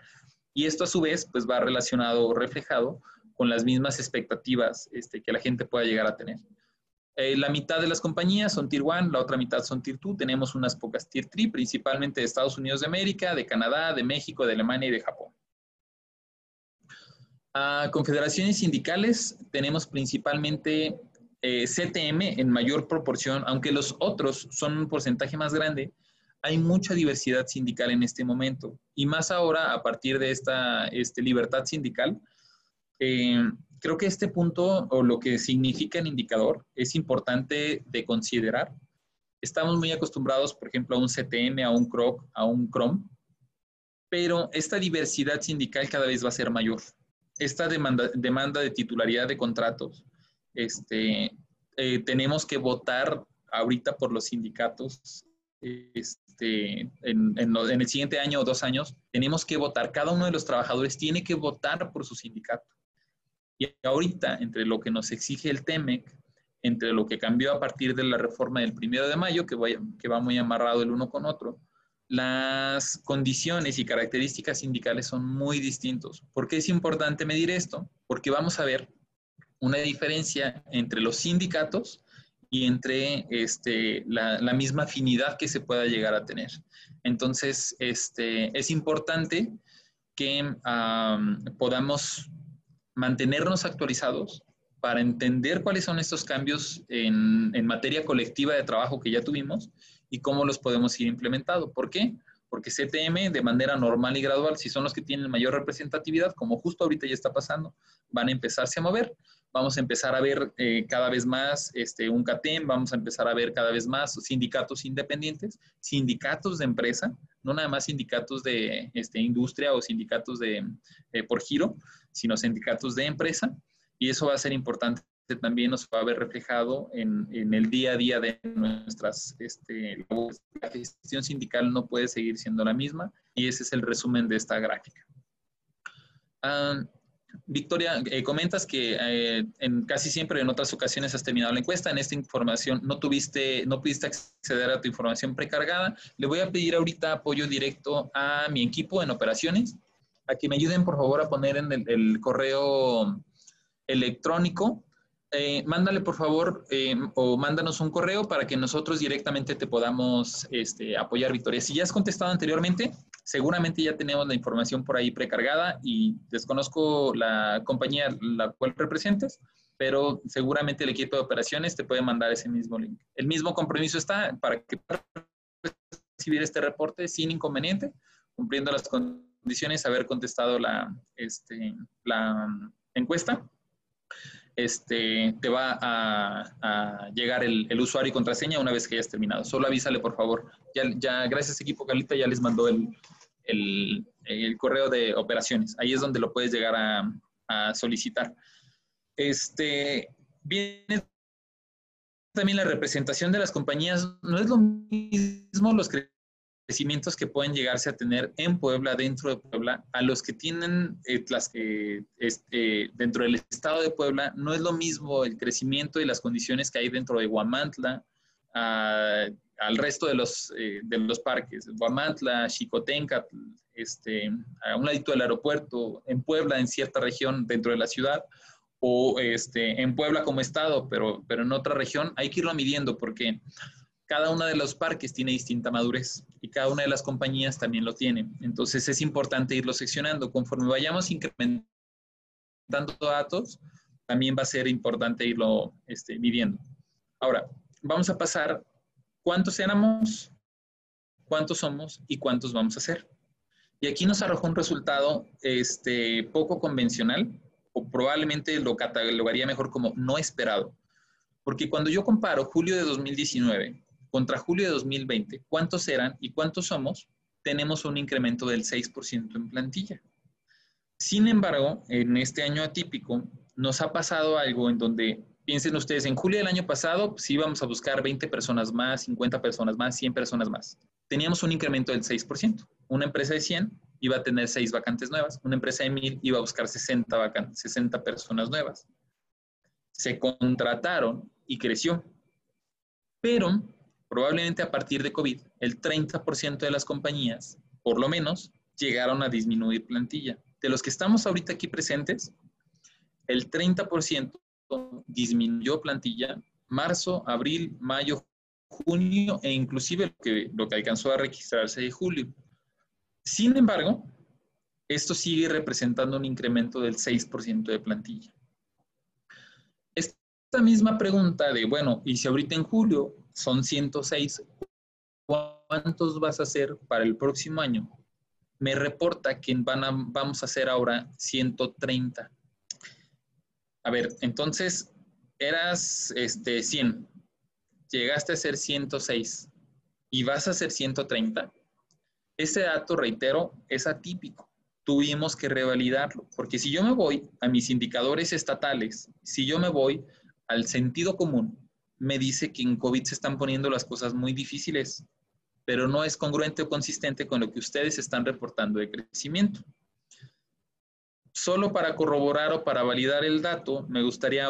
y esto a su vez pues va relacionado o reflejado con las mismas expectativas este, que la gente pueda llegar a tener. Eh, la mitad de las compañías son Tier 1, la otra mitad son Tier 2, tenemos unas pocas Tier 3, principalmente de Estados Unidos de América, de Canadá, de México, de Alemania y de Japón. A confederaciones sindicales tenemos principalmente eh, CTM en mayor proporción, aunque los otros son un porcentaje más grande, hay mucha diversidad sindical en este momento. Y más ahora, a partir de esta este, libertad sindical, eh, creo que este punto o lo que significa el indicador es importante de considerar. Estamos muy acostumbrados, por ejemplo, a un CTM, a un CROC, a un CROM, pero esta diversidad sindical cada vez va a ser mayor esta demanda, demanda de titularidad de contratos, este, eh, tenemos que votar ahorita por los sindicatos este, en, en, el siguiente año o dos años, tenemos que votar, cada uno de los trabajadores tiene que votar por su sindicato. Y ahorita, entre lo que nos exige el TEMEC, entre lo que cambió a partir de la reforma del primero de mayo, que, que va muy amarrado el uno con otro, las condiciones y características sindicales son muy distintos. ¿Por qué es importante medir esto? Porque vamos a ver una diferencia entre los sindicatos y entre este, la, misma afinidad que se pueda llegar a tener. Entonces, este, es importante que podamos mantenernos actualizados para entender cuáles son estos cambios en, en, materia colectiva de trabajo que ya tuvimos y cómo los podemos ir implementando. ¿Por qué? Porque CTM de manera normal y gradual, si son los que tienen mayor representatividad, como justo ahorita ya está pasando, van a empezarse a mover vamos a empezar a ver eh, cada vez más este, un CATEM, vamos a empezar a ver cada vez más sindicatos independientes, sindicatos de empresa, no nada más sindicatos de este, industria o sindicatos de, eh, por giro, sino sindicatos de empresa, y eso va a ser importante también nos va a ver reflejado en, en el día a día de nuestras este, la gestión sindical no puede seguir siendo la misma y ese es el resumen de esta gráfica. Ah, Victoria, eh, comentas que eh, en casi siempre en otras ocasiones has terminado la encuesta. En esta información no tuviste, no pudiste acceder a tu información precargada. Le voy a pedir ahorita apoyo directo a mi equipo en operaciones, a que me ayuden por favor a poner en el, correo electrónico. Eh, mándale por favor o mándanos un correo para que nosotros directamente te podamos este, apoyar, Victoria. Si ya has contestado anteriormente, Seguramente ya tenemos la información por ahí precargada y desconozco la compañía la cual representes, pero seguramente el equipo de operaciones te puede mandar ese mismo link. El mismo compromiso está para que recibir este reporte sin inconveniente, cumpliendo las condiciones, haber contestado la, este, la encuesta. Este, te va a, llegar el, usuario y contraseña una vez que hayas terminado. Solo avísale, por favor. Ya, ya gracias, equipo Calita, ya les mandó el, el, correo de operaciones. Ahí es donde lo puedes llegar a, solicitar. Este, viene también la representación de las compañías. No es lo mismo los crecimientos que pueden llegarse a tener en Puebla, dentro de Puebla, a los que tienen eh, las que este, dentro del estado de Puebla. No es lo mismo el crecimiento y las condiciones que hay dentro de Huamantla, al resto de los, eh, de los parques, Guamantla, Chicotenca, este, a un ladito del aeropuerto, en Puebla, en cierta región dentro de la ciudad, o este, en Puebla como estado, pero, pero en otra región, hay que irlo midiendo porque cada uno de los parques tiene distinta madurez y cada una de las compañías también lo tiene. Entonces es importante irlo seccionando. Conforme vayamos incrementando datos, también va a ser importante irlo este, midiendo. Ahora, vamos a pasar cuántos éramos, cuántos somos y cuántos vamos a ser. Y aquí nos arrojó un resultado este, poco convencional, o probablemente lo catalogaría mejor como no esperado. Porque cuando yo comparo julio de 2019 contra julio de 2020, cuántos eran y cuántos somos, tenemos un incremento del 6% en plantilla. Sin embargo, en este año atípico, nos ha pasado algo en donde Piensen ustedes, en julio del año pasado, sí íbamos a buscar 20 personas más, 50 personas más, 100 personas más. Teníamos un incremento del 6%. Una empresa de 100 iba a tener 6 vacantes nuevas. Una empresa de 1000 iba a buscar 60, vacantes, 60 personas nuevas. Se contrataron y creció. Pero probablemente a partir de COVID, el 30% de las compañías, por lo menos, llegaron a disminuir plantilla. De los que estamos ahorita aquí presentes, el 30% disminuyó plantilla marzo, abril, mayo, junio e inclusive lo que, lo que alcanzó a registrarse de julio. Sin embargo, esto sigue representando un incremento del 6% de plantilla. Esta misma pregunta de, bueno, y si ahorita en julio son 106, ¿cuántos vas a hacer para el próximo año? Me reporta que van a, vamos a hacer ahora 130. A ver, entonces eras este, 100, llegaste a ser 106 y vas a ser 130. Ese dato, reitero, es atípico. Tuvimos que revalidarlo, porque si yo me voy a mis indicadores estatales, si yo me voy al sentido común, me dice que en COVID se están poniendo las cosas muy difíciles, pero no es congruente o consistente con lo que ustedes están reportando de crecimiento. Solo para corroborar o para validar el dato, me gustaría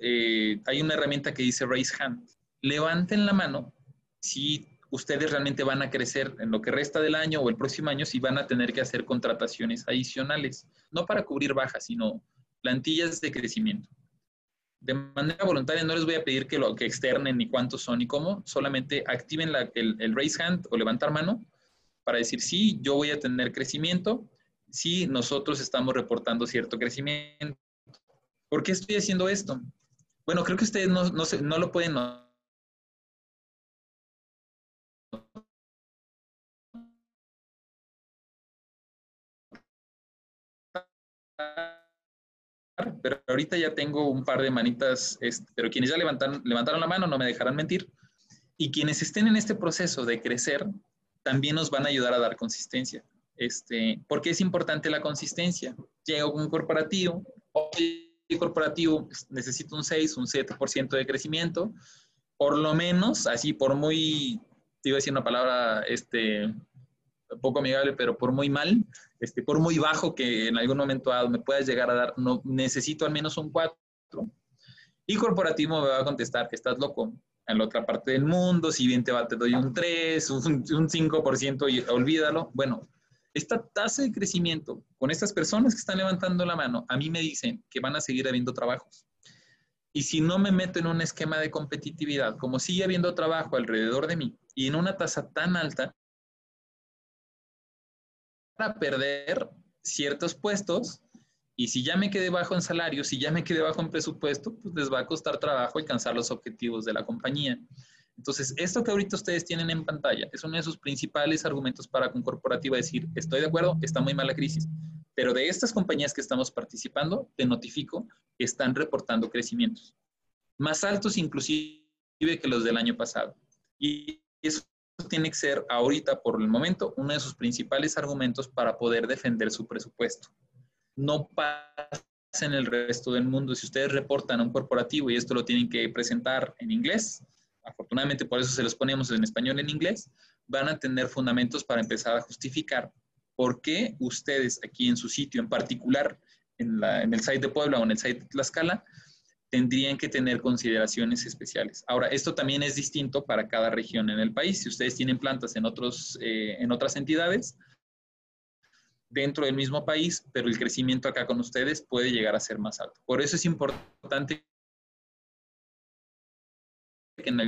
eh, hay una herramienta que dice Raise Hand. Levanten la mano si ustedes realmente van a crecer en lo que resta del año o el próximo año, si van a tener que hacer contrataciones adicionales, no para cubrir bajas, sino plantillas de crecimiento. De manera voluntaria no les voy a pedir que lo que externen ni cuántos son ni cómo, solamente activen el, el raise hand o levantar mano para decir, sí, yo voy a tener crecimiento, si nosotros estamos reportando cierto crecimiento. ¿Por qué estoy haciendo esto? Bueno, creo que ustedes no, no, no lo pueden pero ahorita ya tengo un par de manitas, este, pero quienes ya levantaron, levantaron la mano no me dejarán mentir. Y quienes estén en este proceso de crecer, también nos van a ayudar a dar consistencia. Este, ¿Por qué es importante la consistencia? Llego un corporativo, el corporativo necesita un 6, un 7% de crecimiento, por lo menos, así por muy, a decir una palabra este, poco amigable, pero por muy mal, este, por muy bajo que en algún momento dado me puedas llegar a dar, no, necesito al menos un 4. Y corporativo me va a contestar que estás loco en la otra parte del mundo, si bien te va, doy un 3, un, un 5% y olvídalo. Bueno, esta tasa de crecimiento con estas personas que están levantando la mano, a mí me dicen que van a seguir habiendo trabajos. Y si no me meto en un esquema de competitividad, como sigue habiendo trabajo alrededor de mí y en una tasa tan alta, para perder ciertos puestos y si ya me quedé bajo en salario, si ya me quedé bajo en presupuesto, pues les va a costar trabajo alcanzar los objetivos de la compañía. Entonces, esto que ahorita ustedes tienen en pantalla es uno de sus principales argumentos para con corporativa decir, estoy de acuerdo, está muy mala crisis, pero de estas compañías que estamos participando, te notifico están reportando crecimientos más altos inclusive que los del año pasado. Y eso tiene que ser ahorita, por el momento, uno de sus principales argumentos para poder defender su presupuesto. No pasa en el resto del mundo. Si ustedes reportan a un corporativo y esto lo tienen que presentar en inglés, afortunadamente por eso se los ponemos en español en inglés, van a tener fundamentos para empezar a justificar por qué ustedes aquí en su sitio, en particular en, el site de Puebla o en el site de Tlaxcala, tendrían que tener consideraciones especiales. Ahora, esto también es distinto para cada región en el país. Si ustedes tienen plantas en, otros, eh, en otras entidades, dentro del mismo país, pero el crecimiento acá con ustedes puede llegar a ser más alto. Por eso es importante que en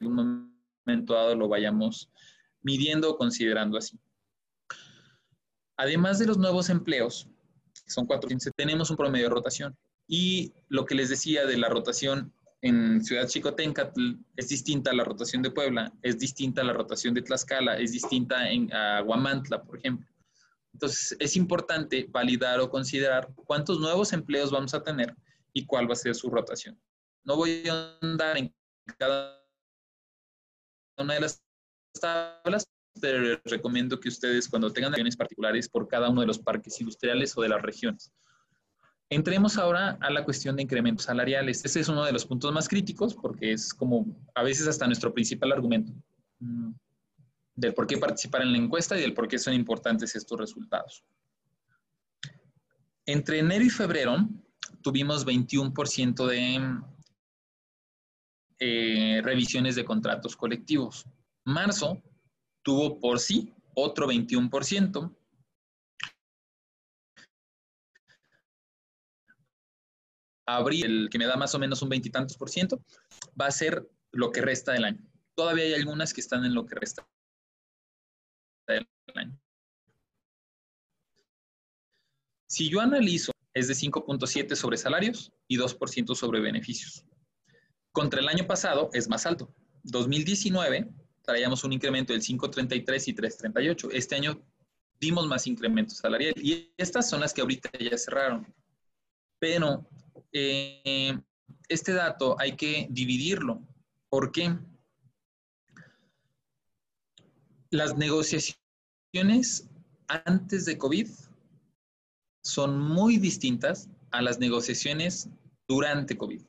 algún momento dado lo vayamos midiendo o considerando así. Además de los nuevos empleos, son 415, tenemos un promedio de rotación. Y lo que les decía de la rotación en Ciudad Chicotencatl es distinta a la rotación de Puebla, es distinta a la rotación de Tlaxcala, es distinta en Aguamantla, por ejemplo. Entonces, es importante validar o considerar cuántos nuevos empleos vamos a tener y cuál va a ser su rotación. No voy a andar en cada una de las tablas, pero les recomiendo que ustedes cuando tengan acciones particulares por cada uno de los parques industriales o de las regiones. Entremos ahora a la cuestión de incrementos salariales. Ese es uno de los puntos más críticos porque es como a veces hasta nuestro principal argumento mm, del por qué participar en la encuesta y del por qué son importantes estos resultados. Entre enero y febrero tuvimos 21% de eh, revisiones de contratos colectivos. Marzo tuvo por sí otro 21%, abril, que me da más o menos un veintitantos por ciento, va a ser lo que resta del año. Todavía hay algunas que están en lo que resta del año. Si yo analizo, es de 5.7 sobre salarios y 2% sobre beneficios. Contra el año pasado es más alto. 2019 traíamos un incremento del 5.33 y 3.38. Este año dimos más incremento salarial y estas son las que ahorita ya cerraron. Pero eh, este dato hay que dividirlo. ¿Por qué? Las negociaciones antes de COVID son muy distintas a las negociaciones durante COVID.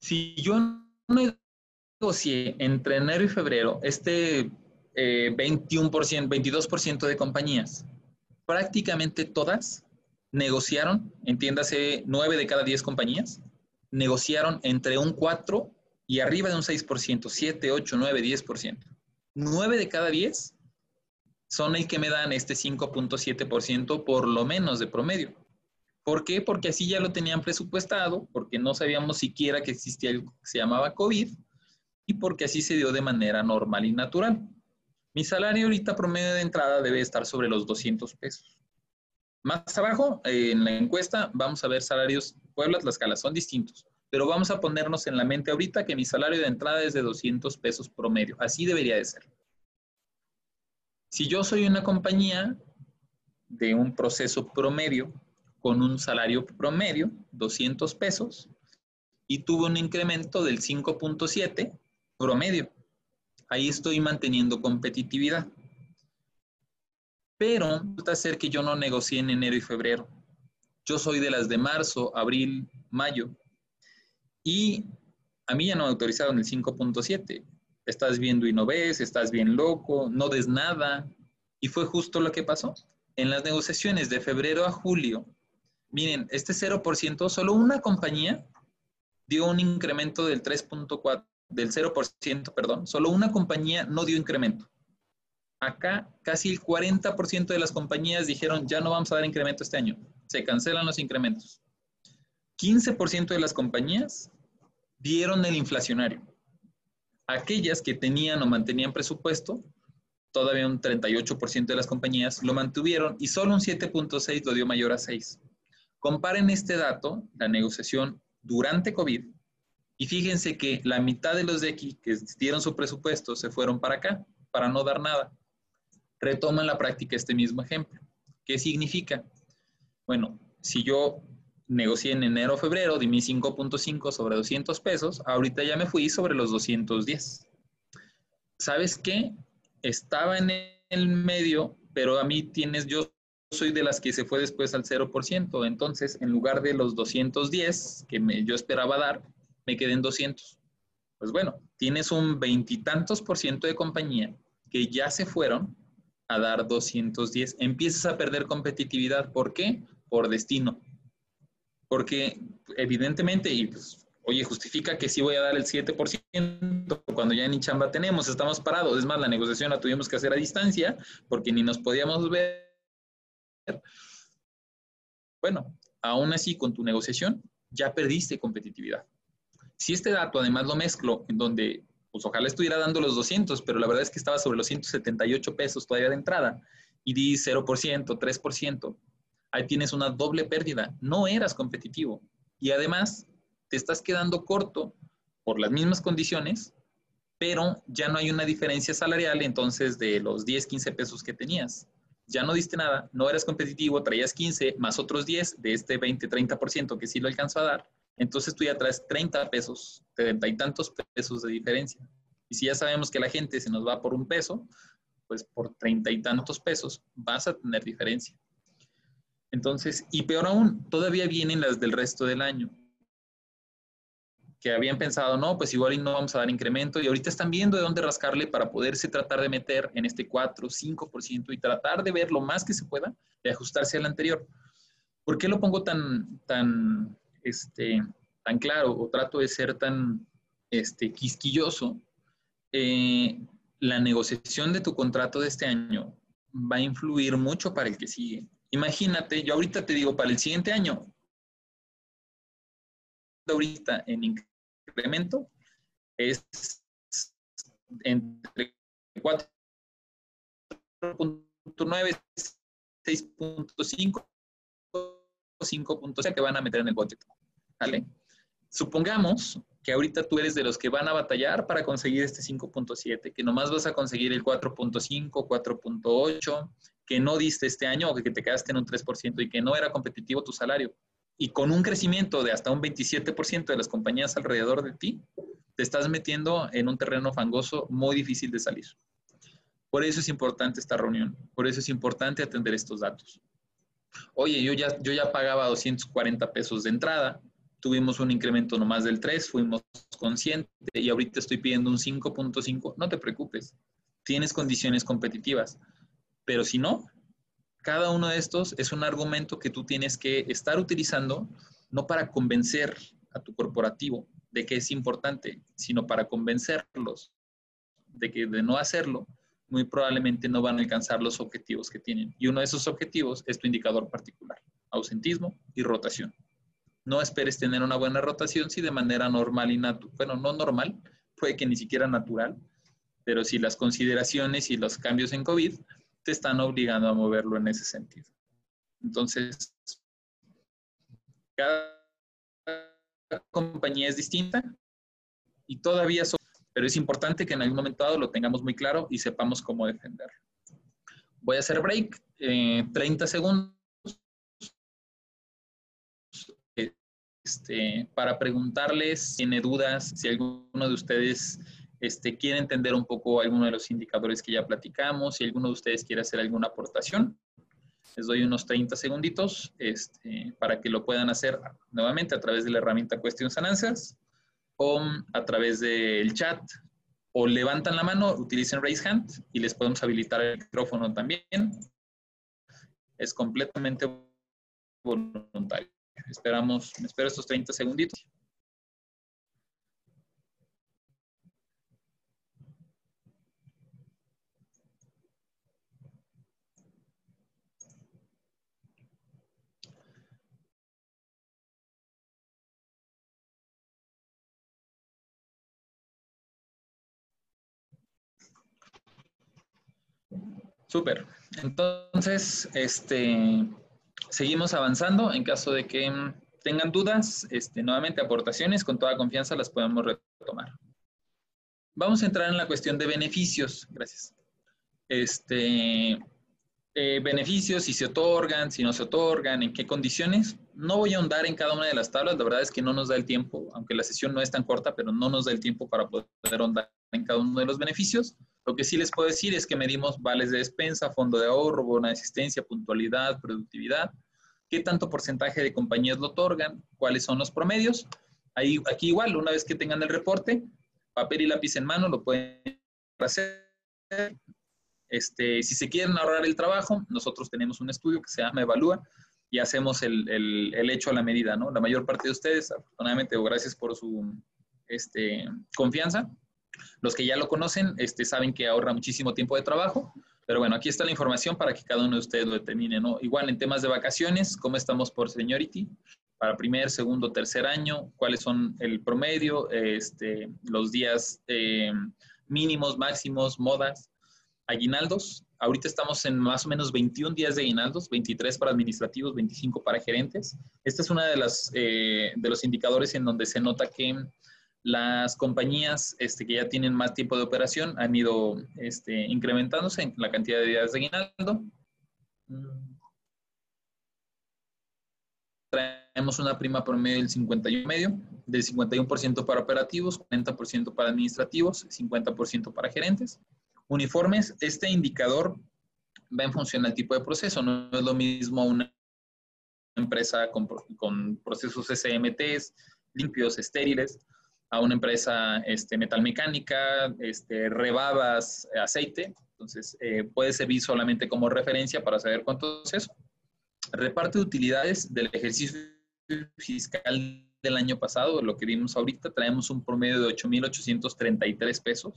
Si yo negocié entre enero y febrero este 21%, eh, 22% de compañías, prácticamente todas negociaron, entiéndase, 9 de cada 10 compañías, negociaron entre un 4 y arriba de un 6%, 7, 8, 9, 10%. 9 de cada 10 son el que me dan este 5.7% por lo menos de promedio. ¿Por qué? Porque así ya lo tenían presupuestado, porque no sabíamos siquiera que existía algo que se llamaba COVID y porque así se dio de manera normal y natural. Mi salario ahorita promedio de entrada debe estar sobre los 200 pesos. Más abajo, en la encuesta, vamos a ver salarios, Puebla, Tlaxcala, son distintos, pero vamos a ponernos en la mente ahorita que mi salario de entrada es de 200 pesos promedio. Así debería de ser. Si yo soy una compañía de un proceso promedio con un salario promedio, 200 pesos, y tuve un incremento del 5.7 promedio, ahí estoy manteniendo competitividad. Pero resulta ser que yo no negocié en enero y febrero. Yo soy de las de marzo, abril, mayo. Y a mí ya no me autorizaron el 5.7. Estás viendo y no ves, estás bien loco, no des nada. Y fue justo lo que pasó. En las negociaciones de febrero a julio, miren, este 0%, solo una compañía dio un incremento del 3.4, del 0%, perdón, solo una compañía no dio incremento. Acá casi el 40% de las compañías dijeron ya no vamos a dar incremento este año, se cancelan los incrementos. 15% de las compañías dieron el inflacionario. Aquellas que tenían o mantenían presupuesto, todavía un 38% de las compañías lo mantuvieron y solo un 7.6 lo dio mayor a 6. Comparen este dato, la negociación durante COVID, y fíjense que la mitad de los de aquí que dieron su presupuesto se fueron para acá, para no dar nada retoman la práctica este mismo ejemplo. ¿Qué significa? Bueno, si yo negocié en enero o febrero, di mi 5.5 sobre 200 pesos, ahorita ya me fui sobre los 210. ¿Sabes qué? Estaba en el medio, pero a mí tienes, yo soy de las que se fue después al 0%, entonces en lugar de los 210 que yo esperaba dar, me quedé en 200. Pues bueno, tienes un veintitantos por ciento de compañía que ya se fueron a dar 210, empiezas a perder competitividad. ¿Por qué? Por destino. Porque evidentemente, y pues, oye, justifica que sí voy a dar el 7% cuando ya ni chamba tenemos, estamos parados. Es más, la negociación la tuvimos que hacer a distancia porque ni nos podíamos ver. Bueno, aún así, con tu negociación ya perdiste competitividad. Si este dato además lo mezclo en donde pues ojalá estuviera dando los 200, pero la verdad es que estaba sobre los 178 pesos todavía de entrada y di 0%, 3%. Ahí tienes una doble pérdida. No eras competitivo y además te estás quedando corto por las mismas condiciones, pero ya no hay una diferencia salarial entonces de los 10, 15 pesos que tenías. Ya no diste nada, no eras competitivo, traías 15 más otros 10 de este 20, 30% que sí lo alcanzó a dar entonces tú ya traes 30 pesos, 30 y tantos pesos de diferencia. Y si ya sabemos que la gente se nos va por un peso, pues por 30 y tantos pesos vas a tener diferencia. Entonces, y peor aún, todavía vienen las del resto del año, que habían pensado, no, pues igual no vamos a dar incremento, y ahorita están viendo de dónde rascarle para poderse tratar de meter en este 4, 5% y tratar de ver lo más que se pueda de ajustarse al anterior. ¿Por qué lo pongo tan, tan este, tan claro o trato de ser tan este, quisquilloso, eh, la negociación de tu contrato de este año va a influir mucho para el que sigue. Imagínate, yo ahorita te digo, para el siguiente año, ahorita en incremento es entre 4.9, 6.5 5.0 que van a meter en el budget. ¿Vale? Supongamos que ahorita tú eres de los que van a batallar para conseguir este 5.7, que nomás vas a conseguir el 4.5, 4.8, que no diste este año o que te quedaste en un 3% y que no era competitivo tu salario. Y con un crecimiento de hasta un 27% de las compañías alrededor de ti, te estás metiendo en un terreno fangoso muy difícil de salir. Por eso es importante esta reunión, por eso es importante atender estos datos. Oye, yo ya, yo ya pagaba 240 pesos de entrada, tuvimos un incremento nomás del 3, fuimos conscientes y ahorita estoy pidiendo un 5.5, no te preocupes, tienes condiciones competitivas, pero si no, cada uno de estos es un argumento que tú tienes que estar utilizando no para convencer a tu corporativo de que es importante, sino para convencerlos de que de no hacerlo, muy probablemente no van a alcanzar los objetivos que tienen. Y uno de esos objetivos es tu indicador particular, ausentismo y rotación. No esperes tener una buena rotación si de manera normal y natural, bueno, no normal, puede que ni siquiera natural, pero si las consideraciones y los cambios en COVID te están obligando a moverlo en ese sentido. Entonces, cada compañía es distinta y todavía son, pero es importante que en algún momento dado lo tengamos muy claro y sepamos cómo defenderlo. Voy a hacer break, 30 eh, segundos, este, para preguntarles si tiene dudas, si alguno de ustedes este, quiere entender un poco alguno de los indicadores que ya platicamos, si alguno de ustedes quiere hacer alguna aportación. Les doy unos 30 segunditos este, para que lo puedan hacer nuevamente a través de la herramienta Questions and Answers o a través del chat o levantan la mano, utilicen Raise Hand y les podemos habilitar el micrófono también. Es completamente voluntario. Esperamos, me espero estos 30 segunditos. Súper. Entonces, este, seguimos avanzando. En caso de que tengan dudas, este, nuevamente aportaciones, con toda confianza las podemos retomar. Vamos a entrar en la cuestión de beneficios. Gracias. Este, eh, beneficios, si se otorgan, si no se otorgan, en qué condiciones. No voy a ahondar en cada una de las tablas, la verdad es que no nos da el tiempo, aunque la sesión no es tan corta, pero no nos da el tiempo para poder ahondar en cada uno de los beneficios. Lo que sí les puedo decir es que medimos vales de despensa, fondo de ahorro, bono de asistencia, puntualidad, productividad, qué tanto porcentaje de compañías lo otorgan, cuáles son los promedios. Aquí igual, una vez que tengan el reporte, papel y lápiz en mano lo pueden hacer. Este, si se quieren ahorrar el trabajo, nosotros tenemos un estudio que se llama Evalúa y hacemos el, el, el hecho a la medida, ¿no? La mayor parte de ustedes, afortunadamente, o gracias por su este, confianza, los que ya lo conocen este, saben que ahorra muchísimo tiempo de trabajo, pero bueno, aquí está la información para que cada uno de ustedes lo determine, ¿no? Igual en temas de vacaciones, ¿cómo estamos por seniority? Para primer, segundo, tercer año, ¿cuáles son el promedio? Este, los días eh, mínimos, máximos, modas, aguinaldos. Ahorita estamos en más o menos 21 días de aguinaldos, 23 para administrativos, 25 para gerentes. Esta es una de las eh, de los indicadores en donde se nota que las compañías este, que ya tienen más tiempo de operación han ido este, incrementándose en la cantidad de días de aguinaldo. Traemos una prima promedio del 51 medio, del 51% para operativos, 40% para administrativos, 50% para gerentes. Uniformes, este indicador va en función al tipo de proceso, no es lo mismo una empresa con, procesos SMTs limpios, estériles, a una empresa este, metalmecánica, este, rebabas aceite, entonces eh, puede servir solamente como referencia para saber cuánto es eso. Reparte de utilidades del ejercicio fiscal del año pasado, lo que vimos ahorita, traemos un promedio de 8.833 pesos.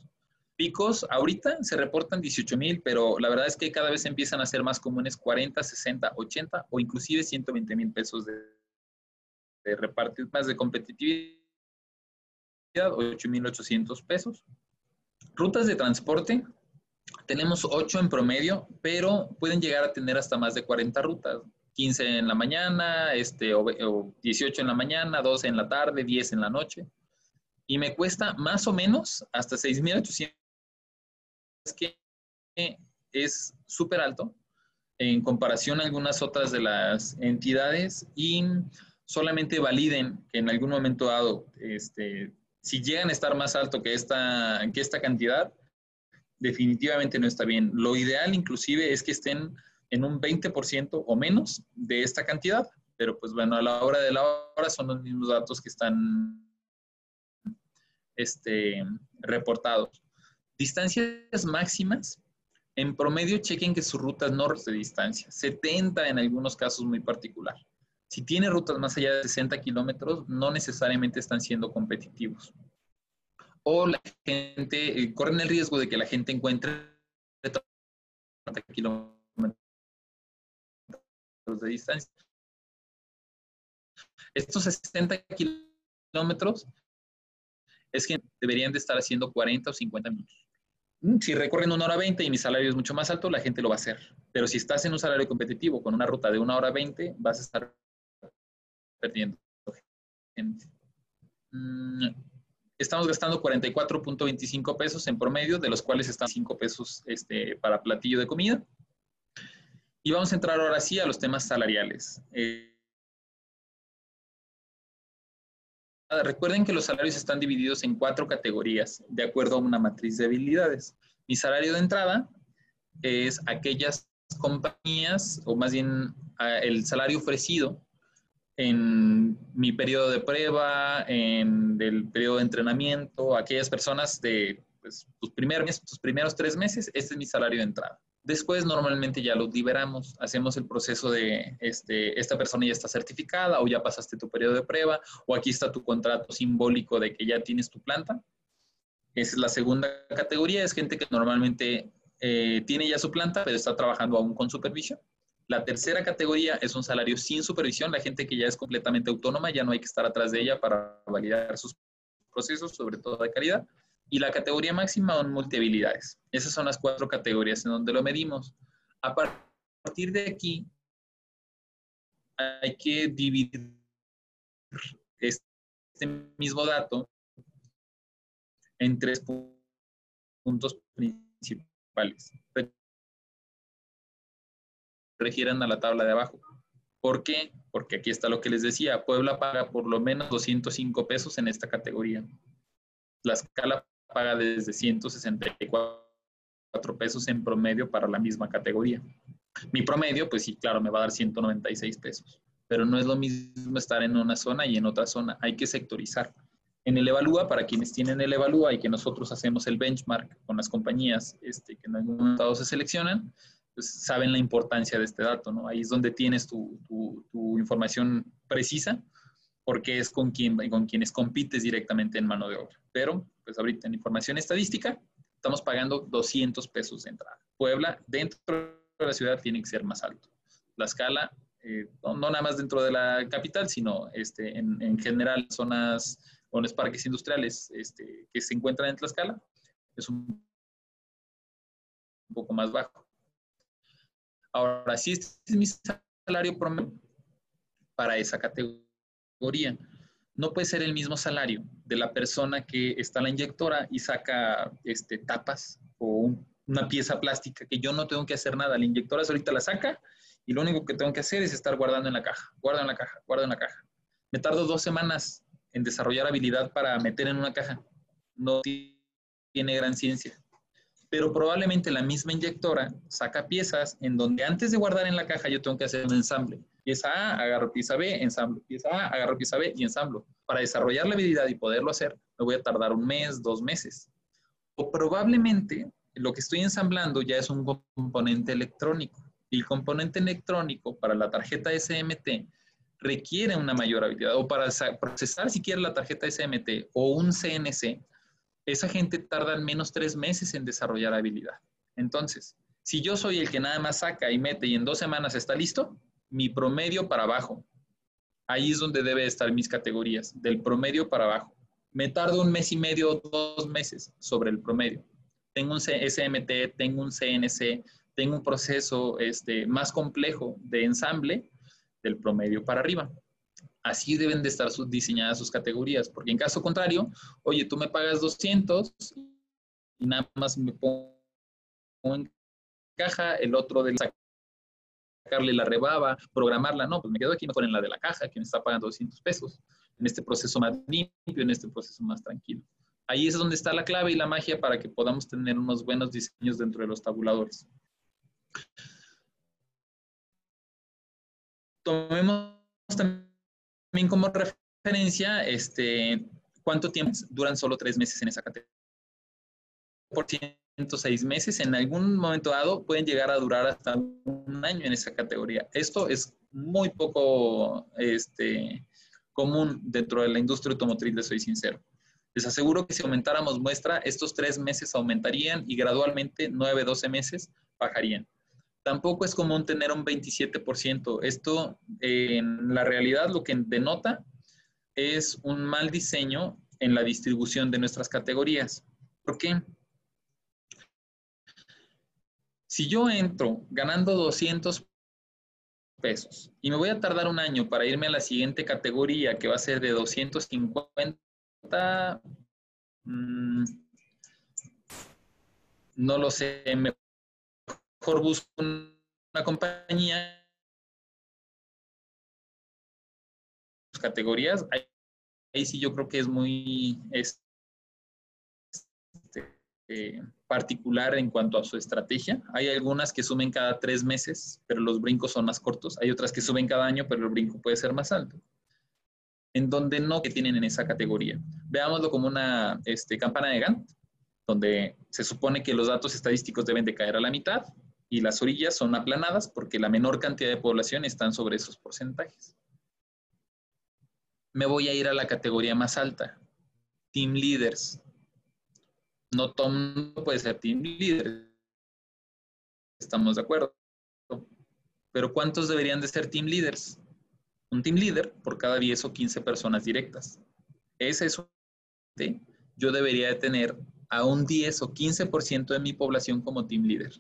Picos, ahorita se reportan 18.000, pero la verdad es que cada vez empiezan a ser más comunes 40, 60, 80 o inclusive 120 mil pesos de, de reparto más de competitividad 8.800 pesos. Rutas de transporte, tenemos 8 en promedio, pero pueden llegar a tener hasta más de 40 rutas. 15 en la mañana, este, o, 18 en la mañana, 12 en la tarde, 10 en la noche. Y me cuesta más o menos hasta 6.800, que es súper alto en comparación a algunas otras de las entidades y solamente validen que en algún momento dado este, si llegan a estar más alto que esta, que esta cantidad, definitivamente no está bien. Lo ideal inclusive es que estén en un 20% o menos de esta cantidad, pero pues bueno, a la hora de la hora son los mismos datos que están este, reportados. Distancias máximas En promedio, chequen que sus rutas no de distancia, 70 en algunos casos muy particular. Si tiene rutas más allá de 60 kilómetros, no necesariamente están siendo competitivos. O la gente, eh, corren el riesgo de que la gente encuentre 30 kilómetros de distancia. Estos 60 kilómetros es que deberían de estar haciendo 40 o 50 minutos. Mm, si recorren una hora 20 y mi salario es mucho más alto, la gente lo va a hacer. Pero si estás en un salario competitivo con una ruta de una hora 20, vas a estar perdiendo gente. Mm, estamos gastando 44.25 pesos en promedio, de los cuales están 5 pesos este, para platillo de comida. Y vamos a entrar ahora sí a los temas salariales. Eh, Recuerden que los salarios están divididos en cuatro categorías, de acuerdo a una matriz de habilidades. Mi salario de entrada es aquellas compañías, o más bien el salario ofrecido en mi periodo de prueba, en el periodo de entrenamiento, aquellas personas de pues, tus, primeros, tus primeros tres meses, este es mi salario de entrada. Después normalmente ya los liberamos, hacemos el proceso de este, esta persona ya está certificada o ya pasaste tu periodo de prueba o aquí está tu contrato simbólico de que ya tienes tu planta. Esa es la segunda categoría, es gente que normalmente eh, tiene ya su planta pero está trabajando aún con supervisión. La tercera categoría es un salario sin supervisión, la gente que ya es completamente autónoma, ya no hay que estar atrás de ella para validar sus procesos, sobre todo de calidad. Y la categoría máxima son multihabilidades. Esas son las cuatro categorías en donde lo medimos. A partir de aquí, hay que dividir este mismo dato en tres puntos principales. Refieran a la tabla de abajo. ¿Por qué? Porque aquí está lo que les decía. Puebla paga por lo menos 205 pesos en esta categoría. La escala paga desde 164 pesos en promedio para la misma categoría. Mi promedio, pues sí, claro, me va a dar 196 pesos, pero no es lo mismo estar en una zona y en otra zona, hay que sectorizar. En el Evalúa, para quienes tienen el Evalúa y que nosotros hacemos el benchmark con las compañías este, que en algún momento se seleccionan, pues saben la importancia de este dato, ¿no? Ahí es donde tienes tu información precisa porque es con, quien, con quienes compites directamente en mano de obra. Pero, pues ahorita en información estadística, estamos pagando 200 pesos de entrada. Puebla, dentro de la ciudad, tiene que ser más alto. La escala, eh, no, nada más dentro de la capital, sino este, en, en general, zonas o los parques industriales este, que se encuentran en Tlaxcala, es un poco más bajo. Ahora, si este es mi salario promedio para esa categoría, no puede ser el mismo salario de la persona que está en la inyectora y saca este, tapas o una pieza plástica que yo no tengo que hacer nada. La inyectora ahorita la saca y lo único que tengo que hacer es estar guardando en la caja, guardo en la caja, guardo en la caja. Me tardo dos semanas en desarrollar habilidad para meter en una caja. No tiene gran ciencia. Pero probablemente la misma inyectora saca piezas en donde antes de guardar en la caja yo tengo que hacer un ensamble Pieza A, agarro pieza B, ensamblo. Pieza A, agarro pieza B y ensamblo. Para desarrollar la habilidad y poderlo hacer, me voy a tardar un mes, dos meses. O probablemente lo que estoy ensamblando ya es un componente electrónico. Y el componente electrónico para la tarjeta SMT requiere una mayor habilidad. O para procesar siquiera la tarjeta SMT o un CNC, esa gente tarda al menos tres meses en desarrollar habilidad. Entonces, si yo soy el que nada más saca y mete y en dos semanas está listo, mi promedio para abajo. Ahí es donde debe estar mis categorías, del promedio para abajo. Me tardo un mes y medio, dos meses sobre el promedio. Tengo un SMT, tengo un CNC, tengo un proceso este, más complejo de ensamble del promedio para arriba. Así deben de estar diseñadas sus categorías, porque en caso contrario, oye, tú me pagas 200 y nada más me pongo en caja, el otro del sacarle la rebaba, programarla, no, pues me quedo aquí mejor en la de la caja, que me está pagando 200 pesos, en este proceso más limpio, en este proceso más tranquilo. Ahí es donde está la clave y la magia para que podamos tener unos buenos diseños dentro de los tabuladores. Tomemos también como referencia este, cuánto tiempo duran solo tres meses en esa seis meses, en algún momento dado pueden llegar a durar hasta un año en esa categoría. Esto es muy poco este, común dentro de la industria automotriz, les soy sincero. Les aseguro que si aumentáramos muestra, estos tres meses aumentarían y gradualmente 9, 12 meses bajarían. Tampoco es común tener un 27%. Esto en la realidad lo que denota es un mal diseño en la distribución de nuestras categorías. ¿Por qué? Si yo entro ganando 200 pesos y me voy a tardar un año para irme a la siguiente categoría que va a ser de 250, mm, no lo sé, mejor busco una compañía categorías, ahí, sí yo creo que es muy este, particular en cuanto a su estrategia. Hay algunas que suben cada tres meses, pero los brincos son más cortos. Hay otras que suben cada año, pero el brinco puede ser más alto. En donde no que tienen en esa categoría. Veámoslo como una este, campana de Gantt, donde se supone que los datos estadísticos deben de caer a la mitad y las orillas son aplanadas porque la menor cantidad de población están sobre esos porcentajes. Me voy a ir a la categoría más alta, Team Leaders no Tom puede ser team leader. Estamos de acuerdo. Pero ¿cuántos deberían de ser team leaders? Un team leader por cada 10 o 15 personas directas. Ese es yo debería de tener a un 10 o 15% de mi población como team leader.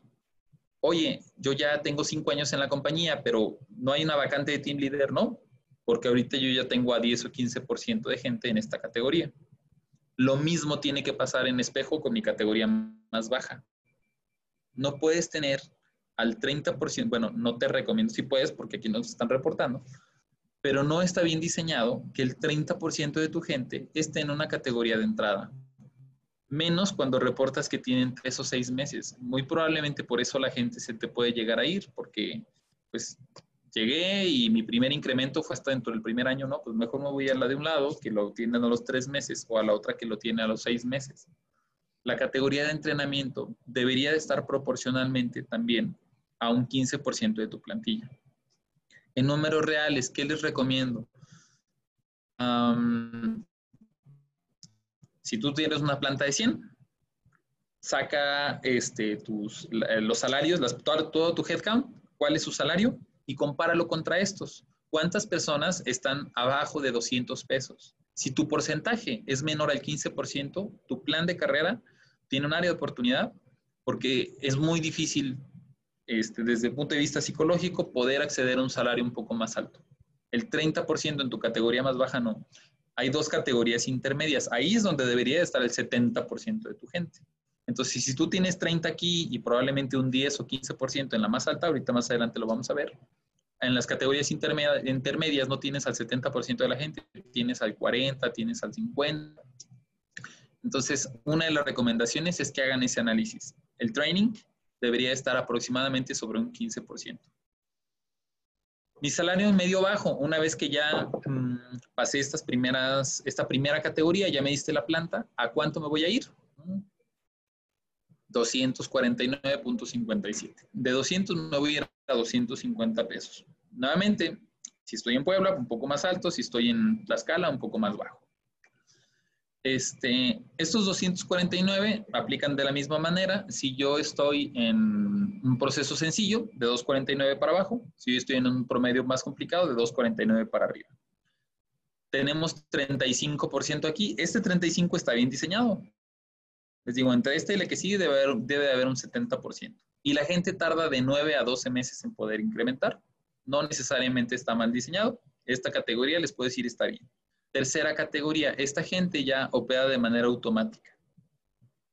Oye, yo ya tengo 5 años en la compañía, pero no hay una vacante de team leader, ¿no? Porque ahorita yo ya tengo a 10 o 15% de gente en esta categoría. Lo mismo tiene que pasar en espejo con mi categoría más baja. No puedes tener al 30%, bueno, no te recomiendo si puedes porque aquí nos están reportando, pero no está bien diseñado que el 30% de tu gente esté en una categoría de entrada. Menos cuando reportas que tienen tres o seis meses. Muy probablemente por eso la gente se te puede llegar a ir, porque pues llegué y mi primer incremento fue hasta dentro del primer año, no, pues mejor me voy a la de un lado que lo tiene a los tres meses o a la otra que lo tiene a los seis meses. La categoría de entrenamiento debería de estar proporcionalmente también a un 15% de tu plantilla. En números reales, ¿qué les recomiendo? si tú tienes una planta de 100, saca este, tus, los salarios, las, todo, todo tu headcount, ¿cuál es su salario? Y compáralo contra estos. ¿Cuántas personas están abajo de 200 pesos? Si tu porcentaje es menor al 15%, tu plan de carrera tiene un área de oportunidad porque es muy difícil este, desde el punto de vista psicológico poder acceder a un salario un poco más alto. El 30% en tu categoría más baja no. Hay dos categorías intermedias. Ahí es donde debería estar el 70% de tu gente. Entonces, si tú tienes 30 aquí y probablemente un 10 o 15% en la más alta, ahorita más adelante lo vamos a ver, en las categorías intermedias, no tienes al 70% de la gente, tienes al 40, tienes al 50. Entonces, una de las recomendaciones es que hagan ese análisis. El training debería estar aproximadamente sobre un 15%. Mi salario es medio bajo. Una vez que ya mm, pasé estas primeras, esta primera categoría, ya me diste la planta, ¿a cuánto me voy a ir? 249.57. De 200 me voy a ir a 250 pesos. Nuevamente, si estoy en Puebla, un poco más alto, si estoy en Tlaxcala, un poco más bajo. Este, estos 249 aplican de la misma manera si yo estoy en un proceso sencillo de 249 para abajo, si yo estoy en un promedio más complicado de 249 para arriba. Tenemos 35% aquí. Este 35 está bien diseñado. Les digo, entre este y el que sigue debe, haber, haber un 70%. Y la gente tarda de 9 a 12 meses en poder incrementar. No necesariamente está mal diseñado. Esta categoría les puedo decir está bien. Tercera categoría, esta gente ya opera de manera automática.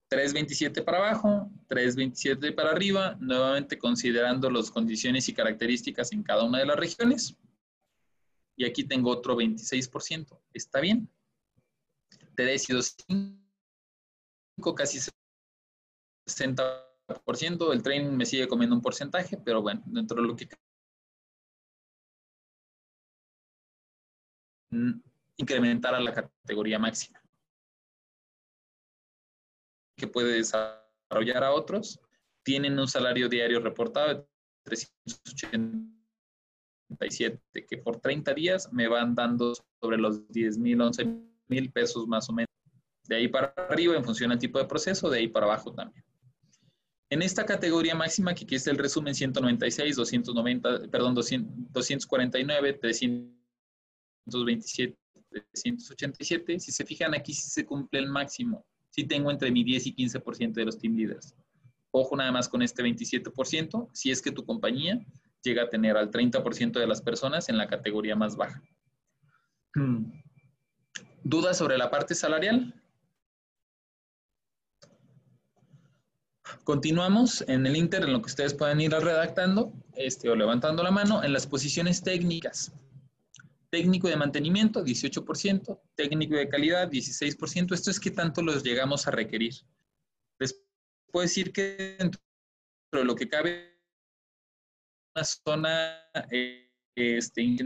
327 para abajo, 327 para arriba, nuevamente considerando las condiciones y características en cada una de las regiones. Y aquí tengo otro 26%. ¿Está bien? 3 y 2, casi 60%. El tren me sigue comiendo un porcentaje, pero bueno, dentro de lo que incrementar a la categoría máxima que puede desarrollar a otros, tienen un salario diario reportado de 387, que por 30 días me van dando sobre los 10 mil, 11 mil pesos más o menos. De ahí para arriba, en función del tipo de proceso, de ahí para abajo también. En esta categoría máxima, que aquí es el resumen 196, 290, perdón, 249, 327, 387, si se fijan aquí sí se cumple el máximo. Sí tengo entre mi 10 y 15% de los team leaders. Ojo nada más con este 27%, si es que tu compañía llega a tener al 30% de las personas en la categoría más baja. ¿Dudas sobre la parte salarial? Continuamos en el Inter, en lo que ustedes pueden ir redactando este, o levantando la mano, en las posiciones técnicas. Técnico de mantenimiento, 18%. Técnico de calidad, 16%. Esto es que tanto los llegamos a requerir. Les puedo decir que dentro de lo que cabe una zona eh, este, en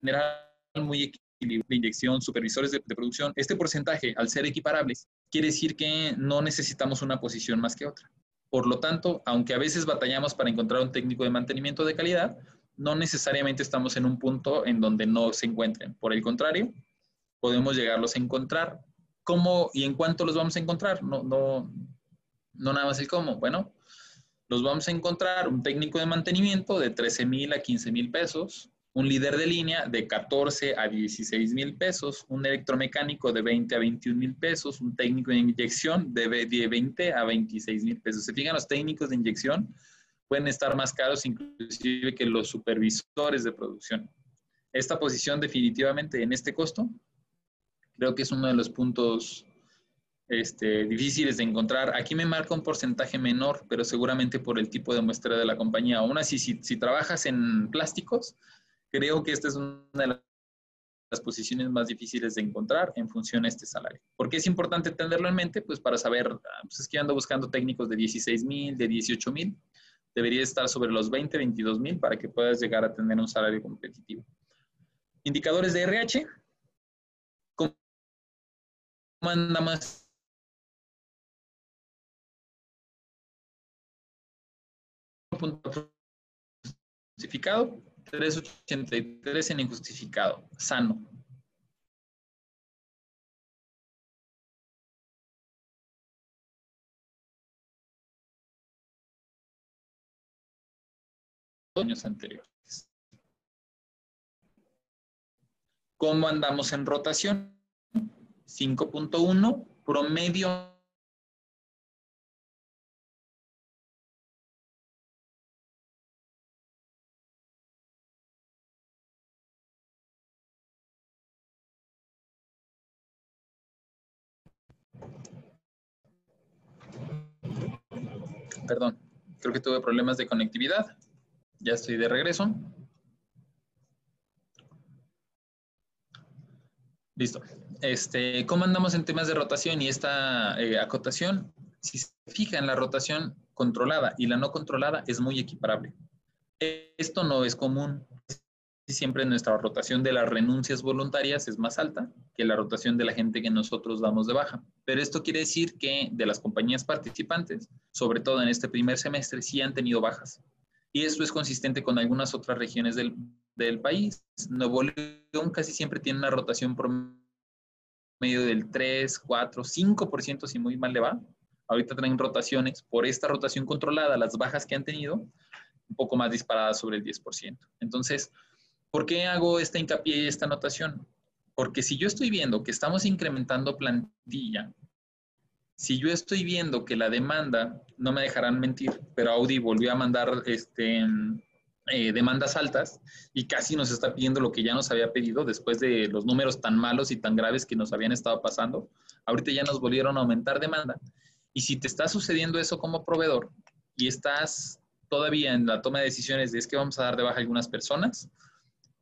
general muy equilibrada de inyección, supervisores de, de producción, este porcentaje, al ser equiparables, quiere decir que no necesitamos una posición más que otra. Por lo tanto, aunque a veces batallamos para encontrar un técnico de mantenimiento de calidad, no necesariamente estamos en un punto en donde no se encuentren. Por el contrario, podemos llegarlos a encontrar. ¿Cómo y en cuánto los vamos a encontrar? No, no, no nada más el cómo. Bueno, los vamos a encontrar un técnico de mantenimiento de 13 mil a 15 mil pesos, un líder de línea de 14 a 16 mil pesos, un electromecánico de 20 a 21 mil pesos, un técnico de inyección de 20 a 26 mil pesos. Se fijan, los técnicos de inyección pueden estar más caros inclusive que los supervisores de producción. Esta posición definitivamente en este costo creo que es uno de los puntos este, difíciles de encontrar. Aquí me marca un porcentaje menor, pero seguramente por el tipo de muestra de la compañía. Aún así, si, si trabajas en plásticos, Creo que esta es una de las posiciones más difíciles de encontrar en función a este salario. ¿Por qué es importante tenerlo en mente? Pues para saber, ah, pues es que ando buscando técnicos de 16 mil, de 18 mil, debería estar sobre los 20, 22 mil para que puedas llegar a tener un salario competitivo. Indicadores de RH. ¿Cómo anda más? Justificado. 383 en injustificado, sano. Años anteriores. ¿Cómo andamos en rotación? 5.1, promedio Perdón, creo que tuve problemas de conectividad. Ya estoy de regreso. Listo. Este, ¿Cómo andamos en temas de rotación y esta eh, acotación? Si se fija en la rotación controlada y la no controlada es muy equiparable. Esto no es común siempre nuestra rotación de las renuncias voluntarias es más alta que la rotación de la gente que nosotros damos de baja. Pero esto quiere decir que de las compañías participantes, sobre todo en este primer semestre, sí han tenido bajas. Y esto es consistente con algunas otras regiones del, del país. Nuevo León casi siempre tiene una rotación medio del 3, 4, 5% si muy mal le va. Ahorita traen rotaciones por esta rotación controlada, las bajas que han tenido, un poco más disparadas sobre el 10%. Entonces, ¿Por qué hago esta hincapié y esta anotación? Porque si yo estoy viendo que estamos incrementando plantilla, si yo estoy viendo que la demanda, no me dejarán mentir, pero Audi volvió a mandar este, eh, demandas altas y casi nos está pidiendo lo que ya nos había pedido después de los números tan malos y tan graves que nos habían estado pasando. Ahorita ya nos volvieron a aumentar demanda. Y si te está sucediendo eso como proveedor y estás todavía en la toma de decisiones de es que vamos a dar de baja a algunas personas,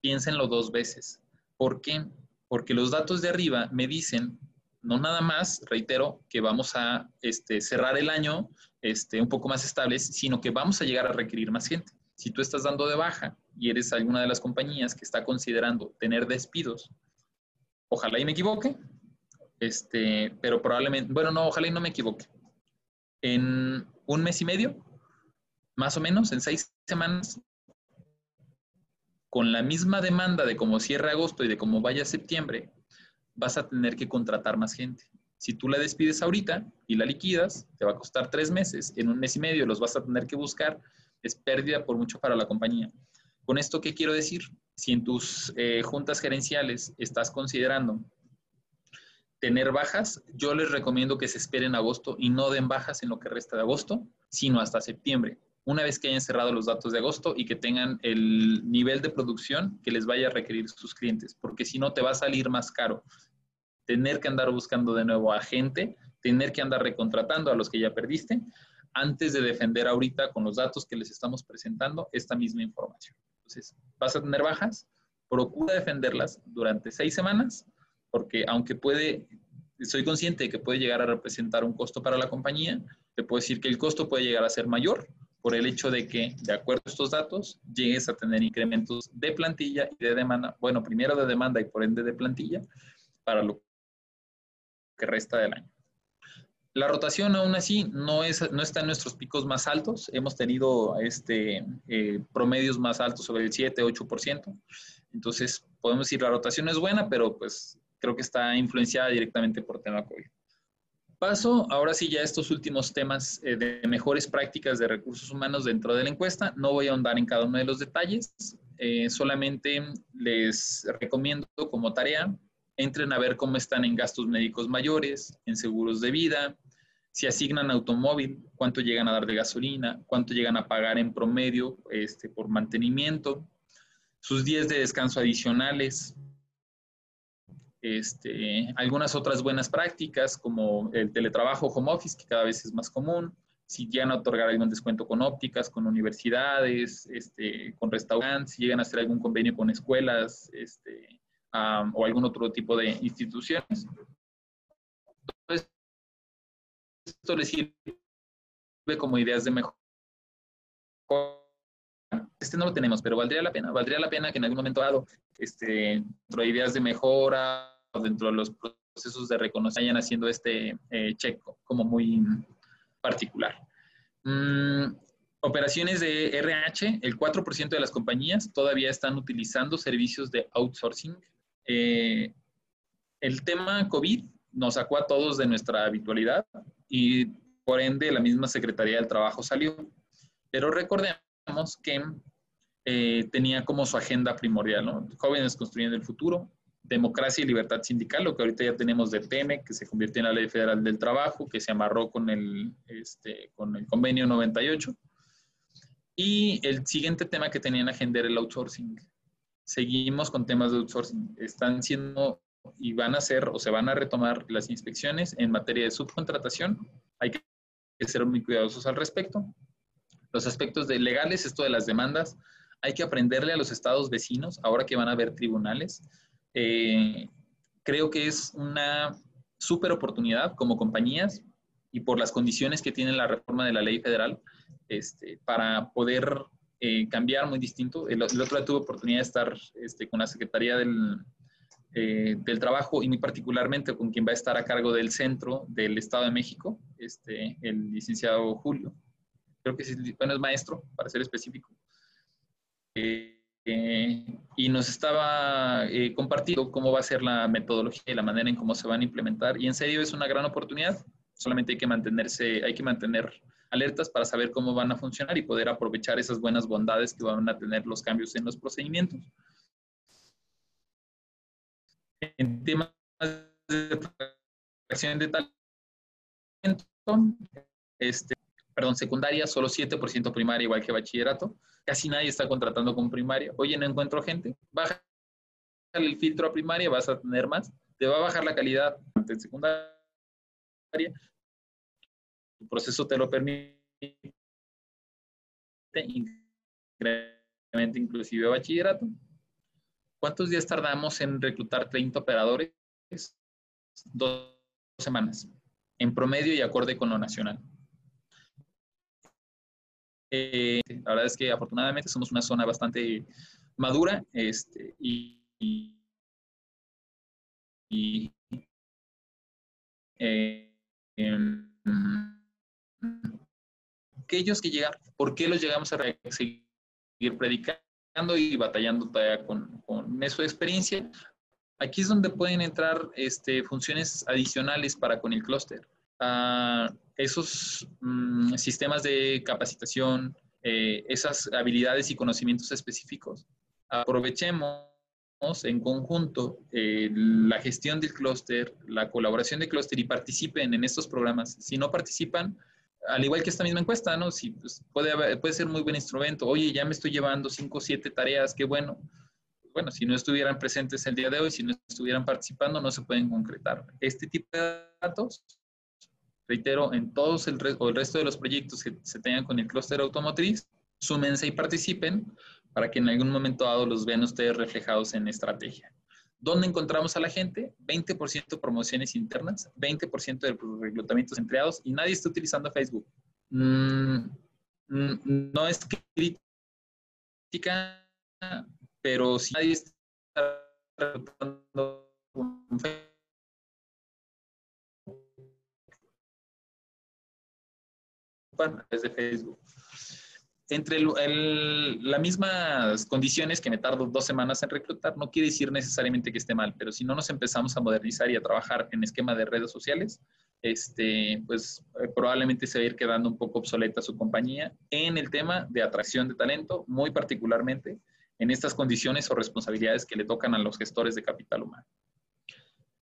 piénsenlo dos veces. ¿Por qué? Porque los datos de arriba me dicen, no nada más, reitero, que vamos a este, cerrar el año este, un poco más estables, sino que vamos a llegar a requerir más gente. Si tú estás dando de baja y eres alguna de las compañías que está considerando tener despidos, ojalá y me equivoque, este, pero probablemente, bueno, no, ojalá y no me equivoque. en un mes y medio, más o menos, en seis semanas, con la misma demanda de cómo cierra agosto y de cómo vaya septiembre, vas a tener que contratar más gente. Si tú la despides ahorita y la liquidas, te va a costar tres meses. En un mes y medio los vas a tener que buscar. Es pérdida por mucho para la compañía. Con esto, ¿qué quiero decir? Si en tus eh, juntas gerenciales estás considerando tener bajas, yo les recomiendo que se esperen agosto y no den bajas en lo que resta de agosto, sino hasta septiembre. Una vez que hayan cerrado los datos de agosto y que tengan el nivel de producción que les vaya a requerir sus clientes, porque si no te va a salir más caro tener que andar buscando de nuevo a gente, tener que andar recontratando a los que ya perdiste, antes de defender ahorita con los datos que les estamos presentando esta misma información. Entonces, vas a tener bajas, procura defenderlas durante seis semanas, porque aunque puede, soy consciente de que puede llegar a representar un costo para la compañía, te puedo decir que el costo puede llegar a ser mayor por el hecho de que, de acuerdo a estos datos, llegues a tener incrementos de plantilla y de demanda, bueno, primero de demanda y por ende de plantilla, para lo que resta del año. La rotación aún así no, es, no está en nuestros picos más altos. Hemos tenido este, eh, promedios más altos sobre el 7, 8%. Entonces, podemos decir la rotación es buena, pero pues creo que está influenciada directamente por tema COVID. Paso ahora sí ya a estos últimos temas eh, de mejores prácticas de recursos humanos dentro de la encuesta. No voy a ahondar en cada uno de los detalles. Eh, solamente les recomiendo como tarea entren a ver cómo están en gastos médicos mayores, en seguros de vida, si asignan automóvil, cuánto llegan a dar de gasolina, cuánto llegan a pagar en promedio este, por mantenimiento, sus días de descanso adicionales, este, algunas otras buenas prácticas como el teletrabajo home office, que cada vez es más común, si llegan a otorgar algún descuento con ópticas, con universidades, este, con restaurantes, si llegan a hacer algún convenio con escuelas, este, o algún otro tipo de instituciones. Entonces, esto les sirve como ideas de mejor. Este no lo tenemos, pero valdría la pena, valdría la pena que en algún momento dado, este, dentro de ideas de mejora, o dentro de los procesos de reconocimiento, vayan haciendo este eh, check como muy particular. Mm, operaciones de RH, el 4% de las compañías todavía están utilizando servicios de outsourcing eh, el tema COVID nos sacó a todos de nuestra habitualidad y por ende la misma Secretaría del Trabajo salió. Pero recordemos que eh, tenía como su agenda primordial. Jóvenes construyendo el futuro, democracia y libertad sindical, lo que ahorita ya tenemos de TEME, que se convirtió en la Ley Federal del Trabajo, que se amarró con el, este, con el convenio 98. Y el siguiente tema que tenía en agenda era el outsourcing seguimos con temas de outsourcing. Están siendo y van a ser o se van a retomar las inspecciones en materia de subcontratación. Hay que ser muy cuidadosos al respecto. Los aspectos legales, esto de las demandas, hay que aprenderle a los estados vecinos, ahora que van a haber tribunales. Eh, creo que es una súper oportunidad como compañías y por las condiciones que tiene la reforma de la ley federal este, para poder eh, cambiar muy distinto. El, otro día tuve oportunidad de estar este, con la Secretaría del, eh, del Trabajo y muy particularmente con quien va a estar a cargo del centro del Estado de México, este, el licenciado Julio. Creo que es, bueno, es maestro, para ser específico. Eh, y nos estaba compartiendo cómo va a ser la metodología y la manera en cómo se van a implementar. Y en serio es una gran oportunidad. Solamente hay que mantenerse, hay que mantener alertas para saber cómo van a funcionar y poder aprovechar esas buenas bondades que van a tener los cambios en los procedimientos. En temas de acción de talento, este, perdón, secundaria, solo 7% primaria, igual que bachillerato. Casi nadie está contratando con primaria. Oye, no encuentro gente. Baja el filtro a primaria, vas a tener más. Te va a bajar la calidad en secundaria, tu proceso te lo permite, incremente inclusive bachillerato. ¿Cuántos días tardamos en reclutar 30 operadores? Dos semanas, en promedio y acorde con lo nacional. Eh, la verdad es que afortunadamente somos una zona bastante madura este, y, y eh, em, aquellos que llegan, ¿por qué los llegamos a seguir predicando y batallando todavía con, con eso de experiencia? Aquí es donde pueden entrar este, funciones adicionales para con el clúster. Ah, esos mm, sistemas de capacitación, eh, esas habilidades y conocimientos específicos. Aprovechemos en conjunto eh, la gestión del clúster, la colaboración del clúster y participen en estos programas. Si no participan, al igual que esta misma encuesta, ¿no? Si, pues, puede, puede ser muy buen instrumento. Oye, ya me estoy llevando cinco o siete tareas, qué bueno. Bueno, si no estuvieran presentes el día de hoy, si no estuvieran participando, no se pueden concretar. Este tipo de datos, reitero, en todos el, o el resto de los proyectos que se tengan con el clúster automotriz, súmense y participen para que en algún momento dado los vean ustedes reflejados en estrategia. ¿Dónde encontramos a la gente? 20% promociones internas, 20% de reclutamientos empleados y nadie está utilizando Facebook. Mm, mm, no es crítica, pero si nadie está reclutando de Facebook entre las mismas condiciones que me tardo dos semanas en reclutar, no quiere decir necesariamente que esté mal, pero si no nos empezamos a modernizar y a trabajar en esquema de redes sociales, este, pues eh, probablemente se va a ir quedando un poco obsoleta su compañía en el tema de atracción de talento, muy particularmente en estas condiciones o responsabilidades que le tocan a los gestores de capital humano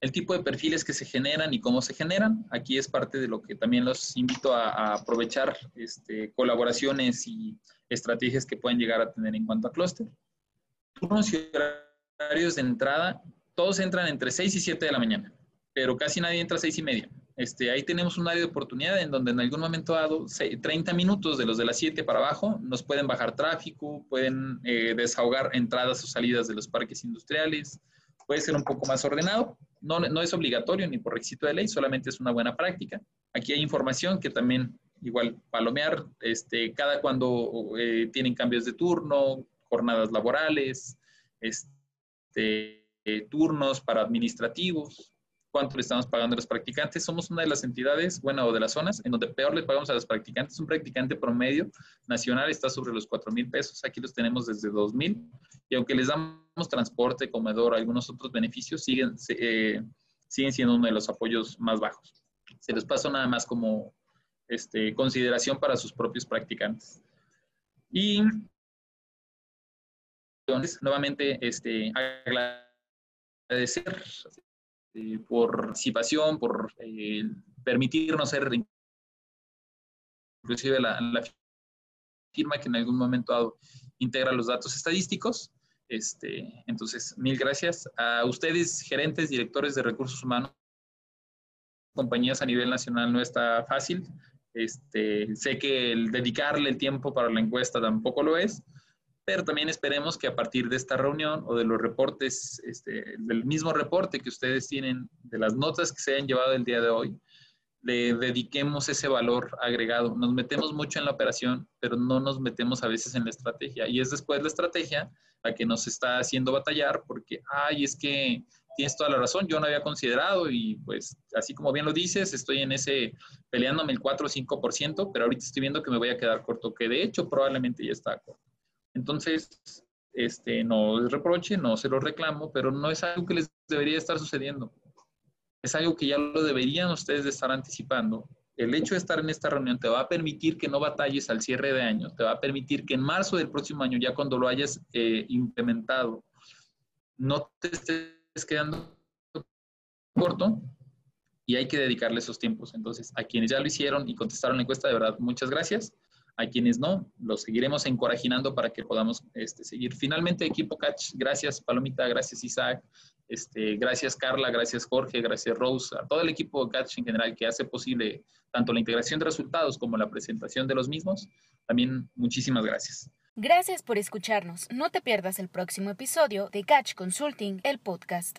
el tipo de perfiles que se generan y cómo se generan. Aquí es parte de lo que también los invito a, aprovechar este, colaboraciones y estrategias que pueden llegar a tener en cuanto a clúster. Turnos y horarios de entrada, todos entran entre 6 y 7 de la mañana, pero casi nadie entra a 6 y media. Este, ahí tenemos un área de oportunidad en donde en algún momento dado, 30 minutos de los de las 7 para abajo, nos pueden bajar tráfico, pueden eh, desahogar entradas o salidas de los parques industriales, puede ser un poco más ordenado, no, no es obligatorio ni por requisito de ley, solamente es una buena práctica. Aquí hay información que también igual palomear, este, cada cuando eh, tienen cambios de turno, jornadas laborales, este, turnos para administrativos, cuánto le estamos pagando a los practicantes. Somos una de las entidades, bueno, o de las zonas en donde peor le pagamos a los practicantes. Un practicante promedio nacional está sobre los 4 mil pesos. Aquí los tenemos desde 2 mil. Y aunque les damos transporte, comedor, algunos otros beneficios, siguen, eh, siguen siendo uno de los apoyos más bajos. Se les pasa nada más como este, consideración para sus propios practicantes. Y nuevamente este, agradecer eh, por participación, por eh, permitirnos ser inclusive la, firma que en algún momento dado integra los datos estadísticos. Este, entonces, mil gracias a ustedes, gerentes, directores de recursos humanos, compañías a nivel nacional no está fácil. Este, sé que el dedicarle el tiempo para la encuesta tampoco lo es, pero también esperemos que a partir de esta reunión o de los reportes, este, del mismo reporte que ustedes tienen, de las notas que se hayan llevado el día de hoy, le dediquemos ese valor agregado. Nos metemos mucho en la operación, pero no nos metemos a veces en la estrategia. Y es después la estrategia la que nos está haciendo batallar porque, ay, es que tienes toda la razón, yo no había considerado y pues así como bien lo dices, estoy en ese peleándome el 4 o 5%, pero ahorita estoy viendo que me voy a quedar corto, que de hecho probablemente ya está corto. Entonces, este, no les reproche, no se lo reclamo, pero no es algo que les debería estar sucediendo. Es algo que ya lo deberían ustedes de estar anticipando. El hecho de estar en esta reunión te va a permitir que no batalles al cierre de año, te va a permitir que en marzo del próximo año, ya cuando lo hayas eh, implementado, no te estés quedando corto y hay que dedicarle esos tiempos. Entonces, a quienes ya lo hicieron y contestaron la encuesta, de verdad, muchas gracias. A quienes no, los seguiremos encorajinando para que podamos este, seguir. Finalmente, equipo Catch, gracias Palomita, gracias Isaac, este, gracias Carla, gracias Jorge, gracias Rose, a todo el equipo Catch en general que hace posible tanto la integración de resultados como la presentación de los mismos. También muchísimas gracias. Gracias por escucharnos. No te pierdas el próximo episodio de Catch Consulting, el podcast.